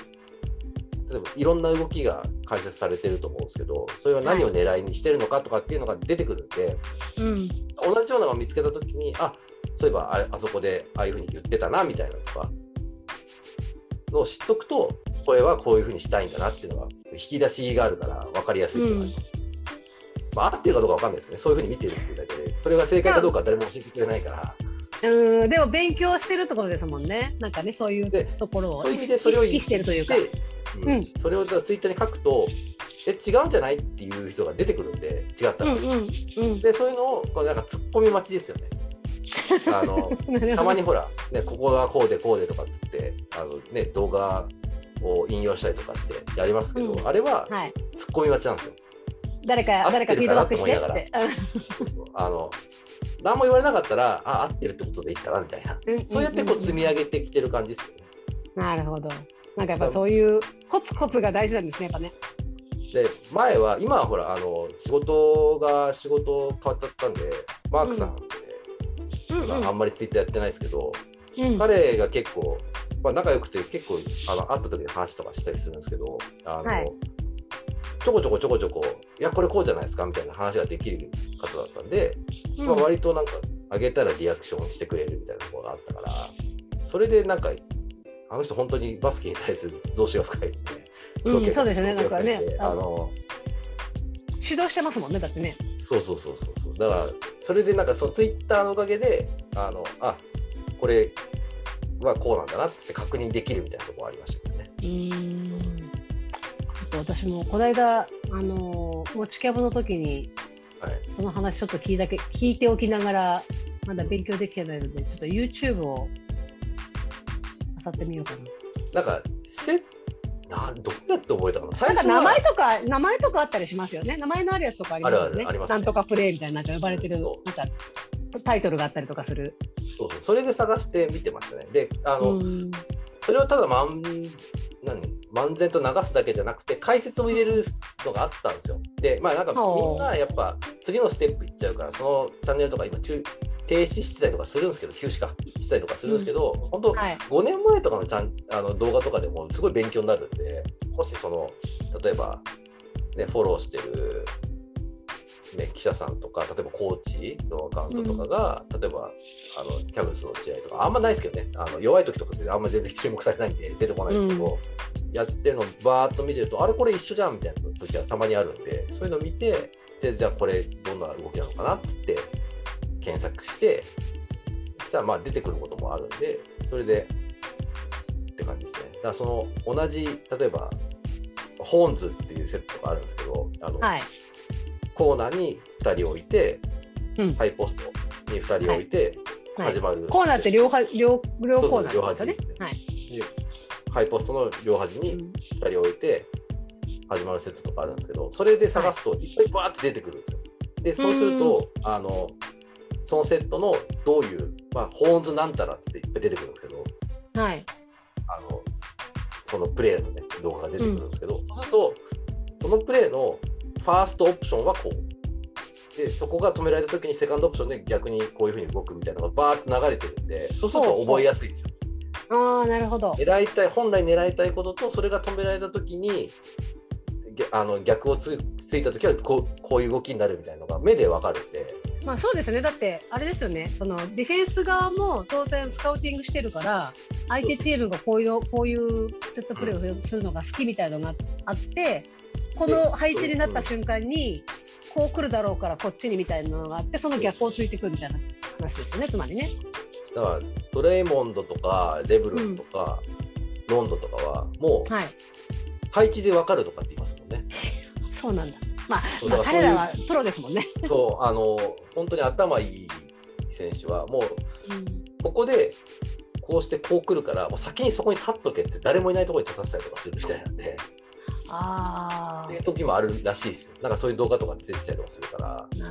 例えばいろんな動きが解説されてると思うんですけどそれは何を狙いにしてるのかとかっていうのが出てくるんで、うん同じようなのを見つけた時にあそういえばあれあそこでああいうふうに言ってたなみたいなのとかのを知っとくとこれはこういうふうにしたいんだなっていうのが引き出しがあるから分かりやすいっていうのがあります。まあ、合ってるかどうか分かんないですけどねそういうふうに見てるっていうだけでそれが正解かどうかは誰も教えてくれないからうんでも勉強してるところですもんね。なんかねそういうでところをそういう意味意でそれを識してるというか。うんうんそれをツイッターに書くとえ違うんじゃないっていう人が出てくるんで違ったら、うんうんうん。でそういうのをこうなんか突っ込み待ちですよね。あのたまにほら、ね、ここはこうでこうでとかっつってあの、ね、動画を引用したりとかしてやりますけど、うんあれははい。突っ込み待ちなんですよ。誰か合誰かフィードバックしてっと思いて。あの何も言われなかったらあ合ってるってことでいいかなみたいなうんそうやってこう積み上げてきてる感じですよね。なるほど。なんかやっぱそういうコツコツが大事なんですねやっぱね。で前は今はほらあの仕事が仕事変わっちゃったんでマークさんで、うん。うん今あんまりツイッターやってないですけど、うん。彼が結構、まあ、仲良くて結構あの会った時に話とかしたりするんですけどあの、はい。ちょこちょこちょこちょこいやこれこうじゃないですかみたいな話ができる方だったんで、うん。まあ、割となんかあげたらリアクションしてくれるみたいなところがあったからそれでなんかあの人本当にバスケに対する増資が深いんで、うんそうですねなんかねあの指導してますもんねだってね。そうそうそうそうそうだからそれでなんかそのツイッターのおかげであのあこれはこうなんだなって確認できるみたいなところありましたけどね。うーん。あと私もこの間あの持ちキャブの時にはい、その話ちょっと聞いたけ聞いておきながらまだ勉強できてないのでちょっと YouTube を漁ってみようかな。なんかせなどうやって覚えたかな？最なんか初は名前とか名前とかあったりしますよね。名前のあるやつとかありますよね。あるあるなんとかプレイみたいななんか呼ばれてるそなんかタイトルがあったりとかする。そうそうそれで探して見てましたね。であの、うんそれをただまん何？漫然と流すだけじゃなくて解説も入れるのがあったんですよ。でまあなんかみんなやっぱ次のステップいっちゃうからそのチャンネルとか今中停止してたりとかするんですけど休止か。したりとかするんですけど、本当はい。5年前とかのちゃんあの動画とかでもすごい勉強になるんでもしその例えば、ね、フォローしてる、ね、記者さんとか例えばコーチのアカウントとかが、例えばあのキャブスの試合とかあんまないですけどね。あの弱い時とかってあんま全然注目されないんで出てこないですけど、やってるのバーッと見てるとあれこれ一緒じゃんみたいな時はたまにあるんでそういうのを見てでじゃあこれどんな動きなのかなっつって検索してそしたらまあ出てくることもあるんでそれでって感じですねだからその同じ例えばホーンズっていうセットがあるんですけどあの、はい。コーナーに2人置いて、うんハイポストに2人置いてはい始まる、コーナーって両端両両コーナーですよね？両端ですね。はい。でハイポストの両端にうん2人置いて始まるセットとかあるんですけどそれで探すといっぱいバーって出てくるんですよ。でそうするとあのそのセットのどういう、まあ、ホーンズなんたらっていっぱい出てくるんですけどはい。あのそのプレーの、ね、動画が出てくるんですけど、そうするとそのプレーのファーストオプションはこうでそこが止められた時にセカンドオプションで逆にこういうふうに動くみたいなのがバーッと流れてるんでそうすると覚えやすいですよ。ああなるほど。狙いたい本来狙いたいこととそれが止められた時にげあの逆をつついた時はこうこういう動きになるみたいなのが目でわかるんでまあそうですね。だってあれですよね。そのディフェンス側も当然スカウティングしてるから、相手チームがこういうこういうセットプレーをするのが好きみたいなのがあって、この配置になった瞬間にこう来るだろうからこっちにみたいなのがあって、その逆をついてくるみたいな話ですよね。つまりね。だからドレイモンドとかレブロンとか、ロンドとかはもうはい。配置でわかるとかって言いますもんね。そうなんだ。まあ、彼らはプロですもんね。そうあの本当に頭いい選手はもううん。ここでこうしてこう来るからもう先にそこに立っとけって誰もいないところに立たせたりとかするみたいなんで。あっていう時もあるらしいですよ。なんかそういう動画とか出てきたりとかするから。あ。な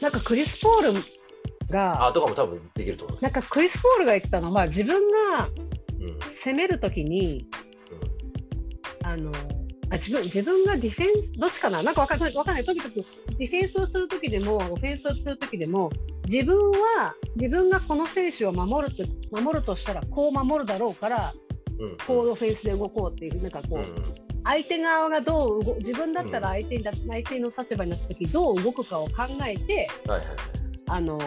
なんかクリス・ポールがあ、とかも多分できると思います。なんかクリス・ポールが言ってたのは、自分がうん。うん攻めるときに、あのあ自分自分がディフェンス、どっちかな、なんかわかんない、わかんない、とにかくディフェンスをするときでも、オフェンスをするときでも、自分は自分がこの選手を守ると守るとしたら、こう守るだろうから、うん。こうオフェンスで動こうっていう、なんかこう、うん。うん相手側がどう動自分だったら相手にだ、相手の立場になったとき、どう動くかを考えて、はいはいはい。あの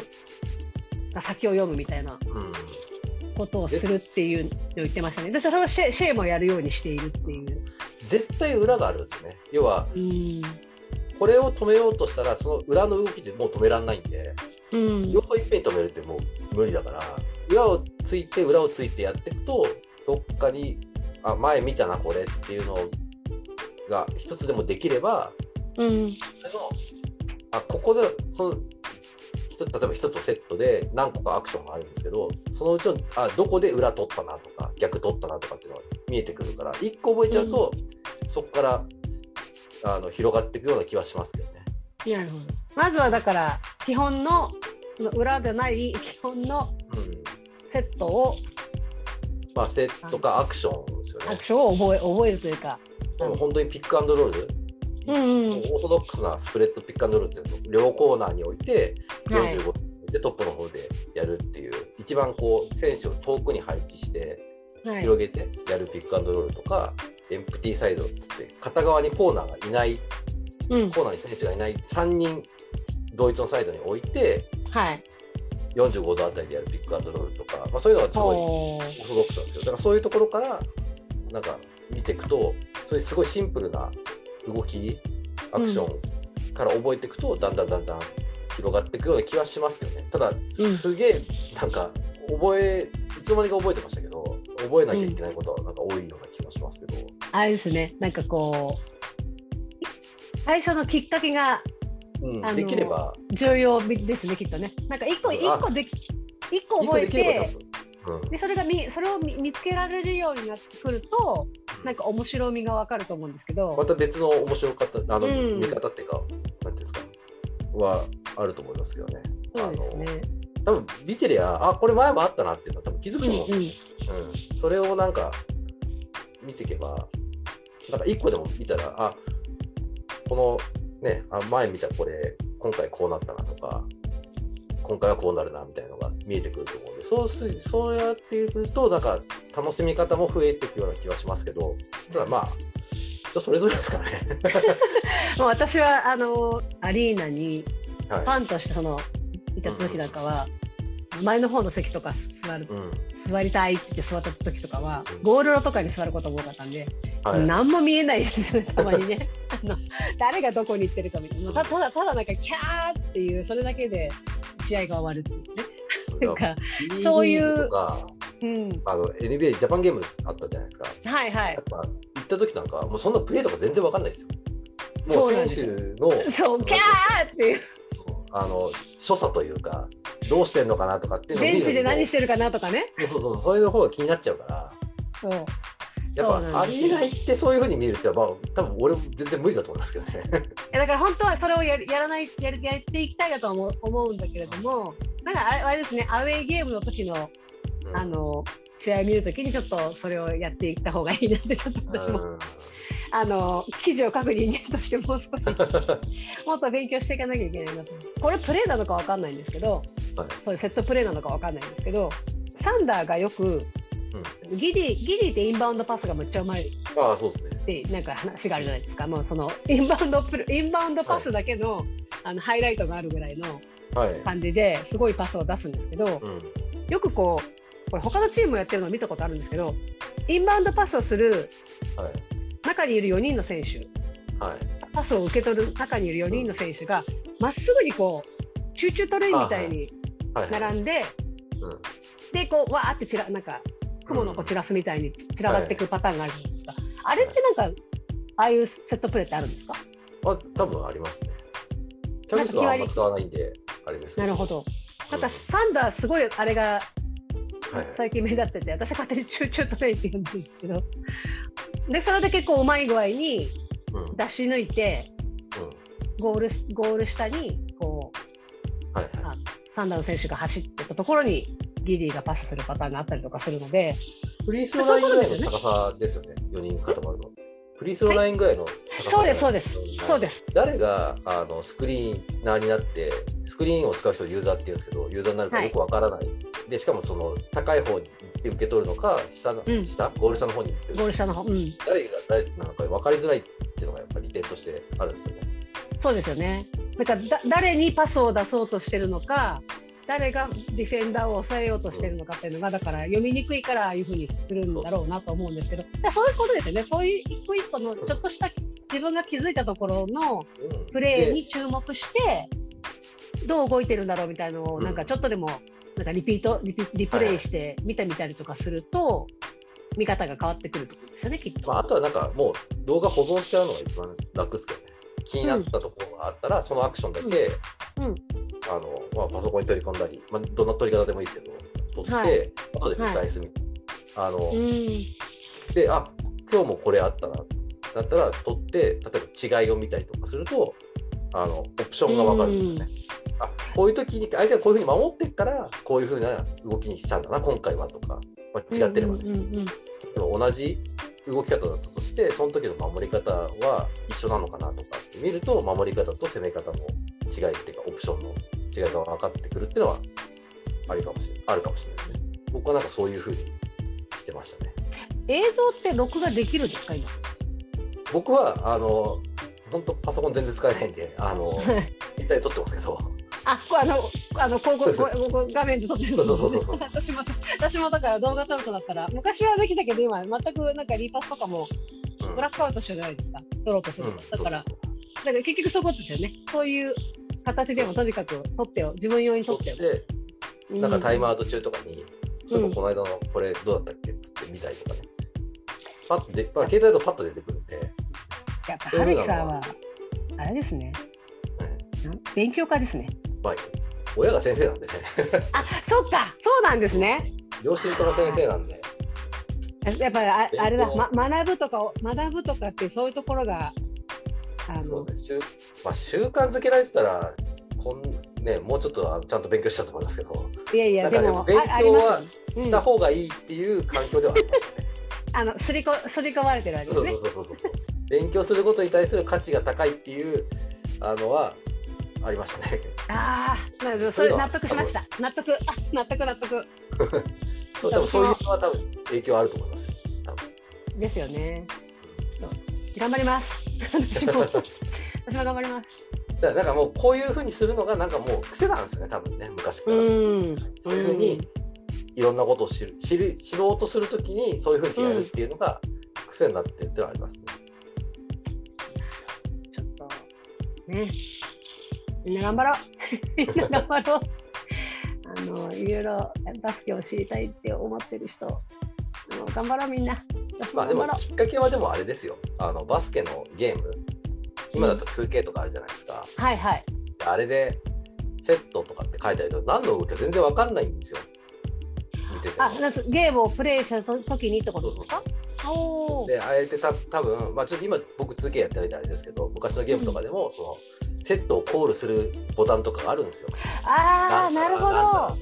先を読むみたいなうん。ことをするっていうのを言ってましたね。で、それをシェシェイもやるようにしているっていう。絶対裏があるんですよね。要はうん。これを止めようとしたらその裏の動きでもう止められないんでうん。両方いっぺんに止めるってもう無理だから裏をついて裏をついてやっていくとどっかにあ前見たなこれっていうのが一つでもできればうん。あここでその例えば一つのセットで何個かアクションがあるんですけどそのうちのあどこで裏取ったなとか逆取ったなとかっていうのが見えてくるから一個覚えちゃうと、そこからあの広がっていくような気はしますけどね。なるほど。まずはだから基本の裏でない基本のうんセットをまあ、セットかアクションですよねアク。ションを覚え覚えるというか。でも本当にピックアンドロール、うんうんオーソドックスなスプレッドピックアンドロールっていうのを両コーナーに置いてはい45でトップの方でやるっていう、一番こう選手を遠くに配置してはい。広げてやるピックアンドロールとか、エンプティーサイドっつって片側にコーナーがいないうん。コーナーに選手がいない3人同一のサイドに置いてはい。45度あたりでやるピックアンドロールとか、まあ、そういうのがすごいオおー。ーソドックスなんですけどだからそういうところからなんか見ていくとそういうすごいシンプルな動きアクションから覚えていくと、だんだんだんだん広がっていくような気はしますけどね。ただすげえなんか覚えいつの間にか覚えてましたけど覚えなきゃいけないことはなんか多いような気もしますけど、あれですね。なんかこう最初のきっかけがうんできれば重要ですねきっとね。なんか一個一個でき一個覚えて。でそれがみそれを見見つけられるようになってくるとなんか面白みがわかると思うんですけど、また別の面白かったあの、うん見方っていうかなんていうんですかはあると思いますけどね。そうですね。あの多分見てりゃあこれ前もあったなっていうのは多分気づくと思うんですよ。うんうんそれをなんか見ていけばなんか一個でも見たらあこのねあ前見たこれ今回こうなったなとか今回はこうなるなみたいなのが見えてくると思うんでそうすそうやってくるとなんか楽しみ方も増えていくような気はしますけどただまあ人それぞれですからね。もう私はあのアリーナにはファンとしてそのいた時なんかは、前の方の席とか座るいうん。座りたいって言って座った時とかはうん。ゴールロとかに座ることも多かったんで、はい。何も見えないですよねたまにね。あの誰がどこに行ってるかみたいな。たただただなんかキャーっていうそれだけで試合が終わるっていうね。なんか、そういううん、あの NBA ジャパンゲームあったじゃないですか。はいはい。やっぱ行った時なんかもうそんなプレーとか全然わかんないですよ。もそう選手の そうキャーっていう。あの所作というかどうしてんのかなとかっていうのをベンチで何してるるかなとかね。そうそうそうそういう方が気になっちゃうから。そうやっぱありえないってそういうふうに見るってまあ多分俺も全然無理だと思いますけどね。いやだから本当はそれをやるやらないやるやっていきたいなとは思う思うんだけれどもなんかあれあれですねアウェーゲームの時のうん。あの試合見るときにちょっとそれをやっていった方がいいなってちょっと私も、うん。あの記事を書く人間としてもう。少 しもっと勉強していかなきゃいけないなと。これプレーなのかわかんないんですけどはい。そういうセットプレーなのかわかんないんですけどサンダーがよくギディギディってインバウンドパスがめっちゃうまい。ああ、そうですね。ってなんか話があるじゃないですか。もうそのインバウンドプルインバウンドパスだけの,、あのハイライトがあるぐらいのはい。感じですごいパスを出すんですけどうん。よくこうこれ他のチームやってるのを見たことあるんですけどインバウンドパスをするはい。中にいる4人の選手はい。パスを受け取る中にいる4人の選手がまっすぐにこうチューチュートレインみたいにはい。並んで、うん。でこうわーってちらなんか雲のこう散らすみたいに散らばっていくパターンがあるじゃないですか、あれってなんかああいうセットプレーってあるんですか？あ、多分ありますね。キャブスはあんま使わないんで、あれですけなるほどうんなんかサンダーすごいあれがはい。最近目立ってて私勝手にチューチュートレインって言うんですけどでそれで結構うまい具合にうん。うん。出し抜いてゴールゴール下にこうはいはい。あサンダーの選手が走ってたところにギリーがパスするパターンがあったりとかするのでフリースローラインぐらいの高さですよね。4人固まるの。フリースローラインぐらいの高さ、そうですそうですそうです誰があのスクリーナーになってスクリーンを使う人をユーザーって言うんですけどユーザーになるかよくわからない、でしかもその高い方に行って受け取るのか下の、うん。下？ゴール下の方に行ゴール下の方。うん。誰が誰なのか分かりづらいっていうのがやっぱり利点としてあるんですよね。そうですよね。だからだ誰にパスを出そうとしてるのか、誰がディフェンダーを抑えようとしてるのかっていうのが、だから読みにくいからああいうふうにするんだろうなと思うんですけど、そういうことですよね。そういう一個一個のちょっとした自分が気づいたところのうんプレーでに注目して、どう動いてるんだろうみたいなのを、うんなん。かちょっとでも、なんかリピート、リピリプレイして見てみたりとかすると、見方が変わってくると思うんですよね、きっと。まあ、あとはなんかもう動画保存しちゃうのが一番楽ですけどね。気になったところがあったら、そのアクションだけ、うんうんあのまあ、パソコンに取り込んだり、まあ、どんな取り方でもいいですけど、取って、はい後で見返すみたいな。あのうんで、あ今日もこれあったな、だったら取って、例えば違いを見たりとかすると、あのオプションが分かるんですよね。あこういう時に相手がこういうふうに守ってっから、こういうふうな動きにしたんだな、今回はとか、まあ、違ってればね。うんうんうんうんでも同じ動き方だったとして、その時の守り方は一緒なのかなとかって見ると、守り方と攻め方の違いっていうか、オプションの違いが分かってくるっていうのはありかもしれない、あるかもしれないですね。僕はなんかそういうふうにしてましたね。映像って録画できるんですか、今？僕は、あの、本当パソコン全然使えないんで、あの、インターネット撮ってますけど、あ、あの、あの、こう、こう、こう画面で撮ってるんですそうそうそうそう私も、私もだから動画撮るとなったら、昔はできたけど、今、全くなんかリーパスとかも、うんブラックアウトしてるじゃないですか、撮ろうとすうんると。だから、だから結局そことですよね。そういう形でもとにかく撮ってよ、自分用に撮ってよ。なんかタイムアウト中とかに、そういえばこの間のこれどうだったっけっつって見たりとかね。パッとで、まあ、携帯だとパッと出てくるんで、やっぱ、はるきさんは、あれですね。勉強家ですね。まあ、親が先生なんでね、あ、そっか、そうなんですね。両親とも先生なんで、やっぱりああれだ、ま、学ぶとかを、学ぶとかってそういうところが、あのね、習まあ、習慣づけられてたら、こんね、もうちょっとちゃんと勉強したと思いますけど、いやいや、でも、勉強はした方がいいっていう環境ではありましたね。あのすりこすり込まれてるわけですね。そうそうそうそう。勉強することに対する価値が高いっていうあのはありましたね。ああ、なるほど、それ納得しました。納得、あ、納得納得 そう、でもそういうのは多分影響あると思いますよ。多分ですよね。頑張ります。私も 私も頑張ります。だからなんかもうこういうふうにするのがなんかもう癖なんですよね、多分ね、昔から。うん。そういうふうにいろんなことを知る知る知ろうとするときにそういうふうにやるっていうのが癖になってるっていうのはありますね。ちょっとね、みんな頑張ろう。みんな頑張ろう。あのいろいろバスケを知りたいって思ってる人、頑張ろうみんな。私まあでもきっかけはでもあれですよ。あのバスケのゲーム、今だと 2K とかあるじゃないですか。う。はいはい。あれでセットとかって書いてあるけど何の動きか全然わかんないんですよ。見ててもあ、ゲームをプレイした時にってことですか？であえてた多分まあちょっと今僕 2K やってるんであれですけど昔のゲームとかでも、そのセットをコールするボタンとかがあるんですよ。ああ、なるほど。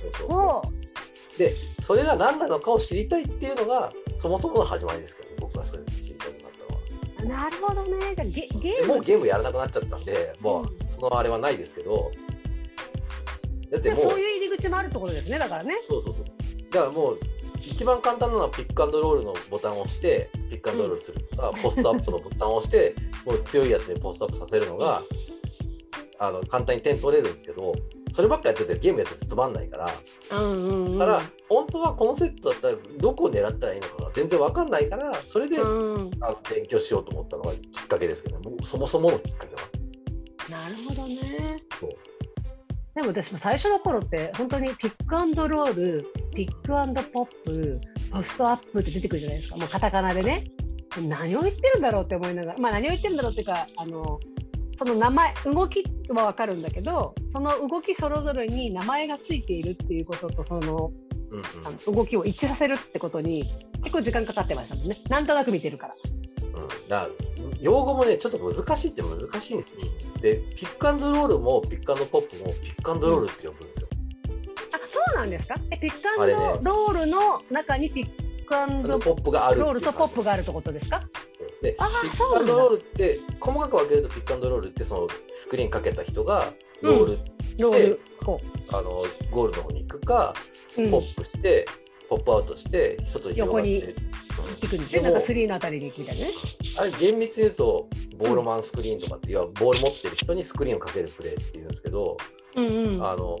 そうそうそおうでそれが何なのかを知りたいっていうのがそもそもの始まりですけど、ね、僕はそれを知りたいとなったのは。なるほどね。じゃあゲゲでームもうゲームやらなくなっちゃったんで、もううそのあれはないですけどだってでもうそういう入り口もあるってことですね。だからね。そうそうそうだからもう一番簡単なのはピックアンドロールのボタンを押してピックアンドロールするとか、ポストアップのボタンを押してもう強いやつでポストアップさせるのがあの簡単に点取れるんですけどそればっかやっててゲームやっててつまんないからうんうんうん。だから本当はこのセットだったらどこを狙ったらいいのかが全然わかんないからそれで、うん。あの勉強しようと思ったのがきっかけですけどね。もうそもそものきっかけは。なるほどね。そうでも私も最初の頃って本当にピックアンドロールピックアンドポップポストアップって出てくるじゃないですか。もうカタカナでね。何を言ってるんだろうって思いながらまあ何を言ってるんだろうっていうかあのその名前動きは分かるんだけどその動きそれぞれに名前がついているっていうこととそのうんうん。あの動きを一致させるってことに結構時間かかってましたもんね。なんとなく見てるから。うん、だ用語もねちょっと難しいっちゃ難しいんですよ。でピックアンドロールもピックアンドポップもピックアンドロールって呼ぶんですよ。あそうなんですか？えピックアンドロールの中にピックアンドポップがあるロールとポップがあるってことですか？でピッそうなんだクアンドロールって細かく分けるとピックアンドロールってそのスクリーンかけた人がロール、ロールこあのゴールの方に行くか、う、うん、ポップしてポップアウトして外に広がって。横に行くんですね。なんか3のあたりに行くみたいなね。あれ厳密に言うとボールマンスクリーンとかって、要はボール持ってる人にスクリーンをかけるプレーっていうんですけど、うんうん。あの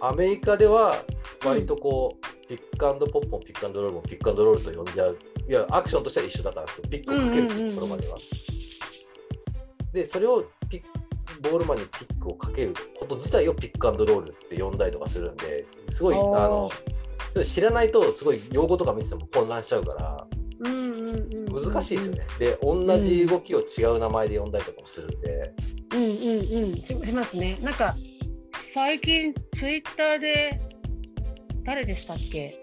アメリカでは割とこう、ピックアンドポップもピックアンドロールもピックアンドロールと呼んじゃう。いやアクションとしては一緒だからピックをかけるっていうところまでは。でそれをピッボールマンにピックをかけること自体をピックアンドロールって呼んだりとかするんですごいあの知らないとすごい用語とか見てても混乱しちゃうからうんうんうんうん難しいですよね。で同じ動きを違う名前で呼んだりとかもするんで。うんうんうんししますねなんか最近ツイッターで誰でしたっけ？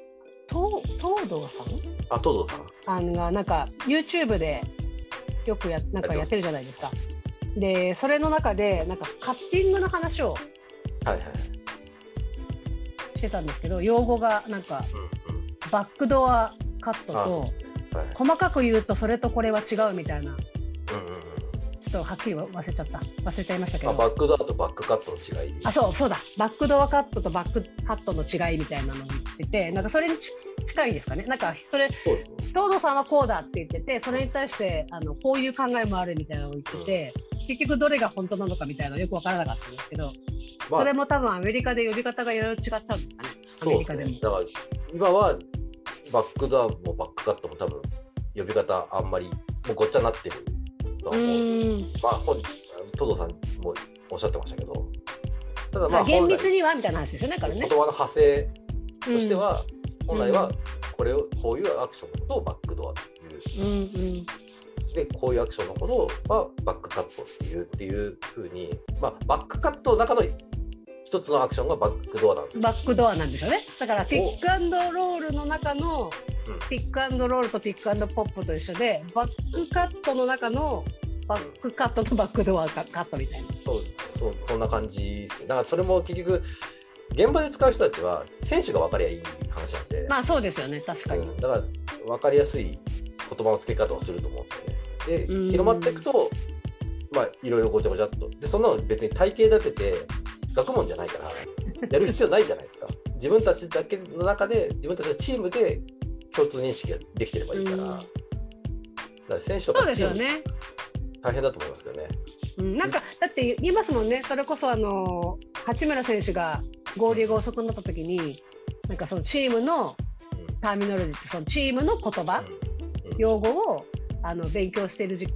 東東堂さん？あ、東堂さん。あのがなんか YouTube でよくやなんかやってるじゃないですか。でそれの中でなんかカッティングの話をはいはい。してたんですけど用語がなんかうんうん。バックドアカットと。細かく言うとそれとこれは違うみたいなうんう。ちょっとはっきり忘れちゃった忘れちゃいましたけあ、どバックドアとバックカットの違い。あそうそうだバックドアカットとバックカットの違いみたいなのを言っててなんかそれにち近いですかねなんかそれそうですね。東堂さんはこうだって言っててそれに対してあのこういう考えもあるみたいなのを言ってて結局どれが本当なのかみたいなのよく分からなかったんですけど、まあそれ、も多分アメリカで呼び方がいろいろ違っちゃうんですかねアそうですね。メリカでも。だから、今はバックドアもバックカットも多分呼び方あんまりもうごっちゃになってるとはう思うんですよ。ーんまあ、本東堂さんもおっしゃってましたけど、ただまあ、あ厳密にはみたいな話ですよね、だからね言葉。の派生としては、本来はうん。これをこういうアクションのことをバックドアっていううんうん。でこういうアクションのことはバックカットっていうっていうふうに、まあ、バックカットの中の一つのアクションがバックドアなんですバックドアなんでしょうね。だからピックアンドロールの中のうん。ピックアンドロールとピックアンドポップと一緒で、バックカットの中のバックカットとバックドアカットみたいな。そうそうそんな感じですね。だからそれも結局現場で使う人たちは選手が分かりゃいい話なんで、まあそうですよね、確かに。うん、だから分かりやすい言葉の付け方をすると思うんですよね。でうん広まっていくとまあいろいろごちゃごちゃっとでそんなの別に体系立てて学問じゃないから やる必要ないじゃないですか。自分たちだけの中で自分たちのチームで共通認識ができてればいいから,、うんだから選手とかチームね。大変だと思いますけどね。うん、なんかだって言いますもんね、それこそあの八村選手が合流が遅くなった時に、なんかそのチームのうんターミノロジーって、そのチームの言葉、うん用語をあの勉強しているじ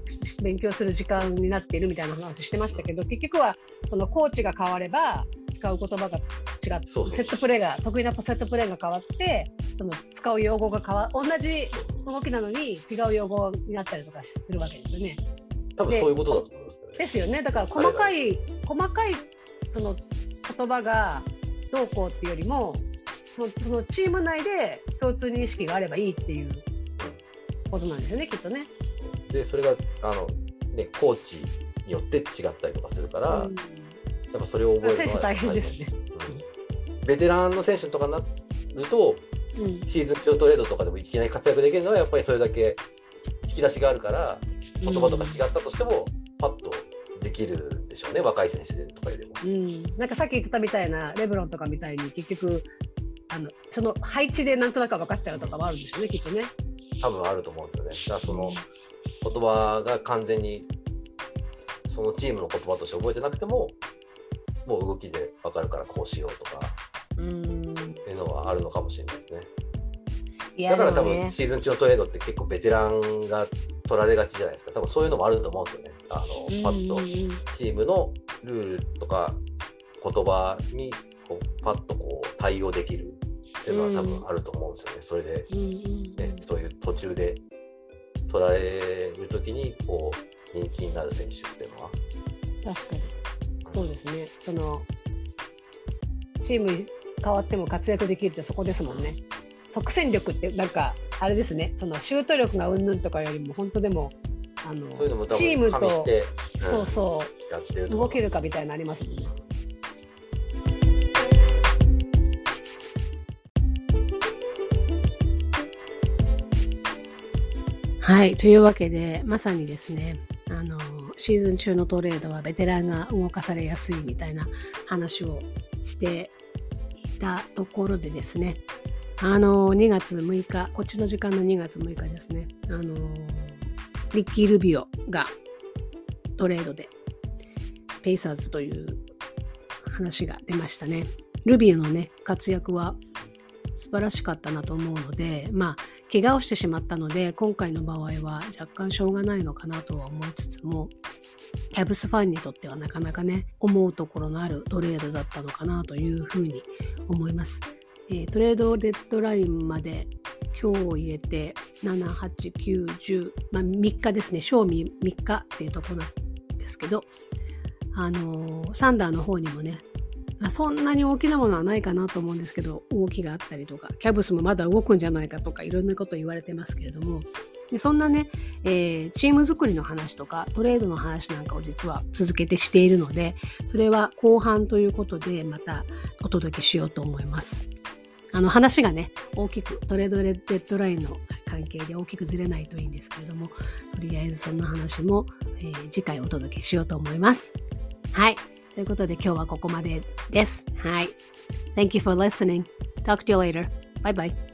勉強する時間になっているみたいな話してましたけど、結局はそのコーチが変われば使う言葉が違って、セットプレーが得意なセットプレーが変わって、その使う用語が変わ同じ動きなのに違う用語になったりとかするわけですよね。多分そういうことだと思いますね。ですよね。だから細かい、細かいその言葉がどうこうっていうよりも、そのそのチーム内で共通認識があればいいっていうことなんですよね、きっとね。でそれがあの、ね、コーチによって違ったりとかするから、うん。やっぱそれを覚えるのは大変ですね。うん。ベテランの選手とかになるとうん。シーズン上トレードとかでもいきなり活躍できるのはやっぱりそれだけ引き出しがあるから言葉とか違ったとしてもパッとできるんでしょうね若い選手でとかよりも。うん、なんかさっき言ってたみたいなレブロンとかみたいに結局あのその配置でなんとなく分かっちゃうとかもあるんでしょうねきっとね。多分あると思うんですよね。だからその言葉が完全にそのチームの言葉として覚えてなくてももう動きで分かるからこうしようとかうんいうのはあるのかもしれないですね。だから多分シーズン中のトレードって結構ベテランが取られがちじゃないですか。多分そういうのもあると思うんですよね。あのパッと。チームのルールとか言葉にこうパッとこう対応できるっていうのは多分あると思うんですよね。それで、ね、そういう途中で取られる時にこう人気になる選手っていうのは。確かに。そうですね。そのチーム変わっても活躍できるってそこですもんね即戦力ってなんかあれですね。そのシュート力がうんぬんとかよりも本当でもあのそういうのも多分チームとうんそうそやってるう。動けるかみたいなのありますもんね。はい。というわけでまさにですねあのシーズン中のトレードはベテランが動かされやすいみたいな話をしていたところでですねあの2月6日こっちの時間の2月6日ですねあのリッキー・ルビオがトレードでペイサーズという話が出ましたね。ルビオのね活躍は素晴らしかったなと思うのでまあ怪我をしてしまったので今回の場合は若干しょうがないのかなとは思いつつもキャブスファンにとってはなかなかね思うところのあるトレードだったのかなというふうに思います。えートレードデッドラインまで今日を入れて7、8、9、10、まあ、3日ですね、賞味3日っていうとこなんですけど、あのーサンダーの方にもね、そんなに大きなものはないかなと思うんですけど、動きがあったりとか、キャブスもまだ動くんじゃないかとか、いろんなこと言われてますけれども、でそんなね、えーチーム作りの話とか、トレードの話なんかを実は続けてしているので、それは後半ということで、またお届けしようと思います。あの話がね、大きくトレードレッドラインの関係で大きくずれないといいんですけれども、とりあえずそんな話も、えー次回お届けしようと思います。はい。ということで今日はここまでです。はい。Thank you for listening. Talk to you later. Bye bye.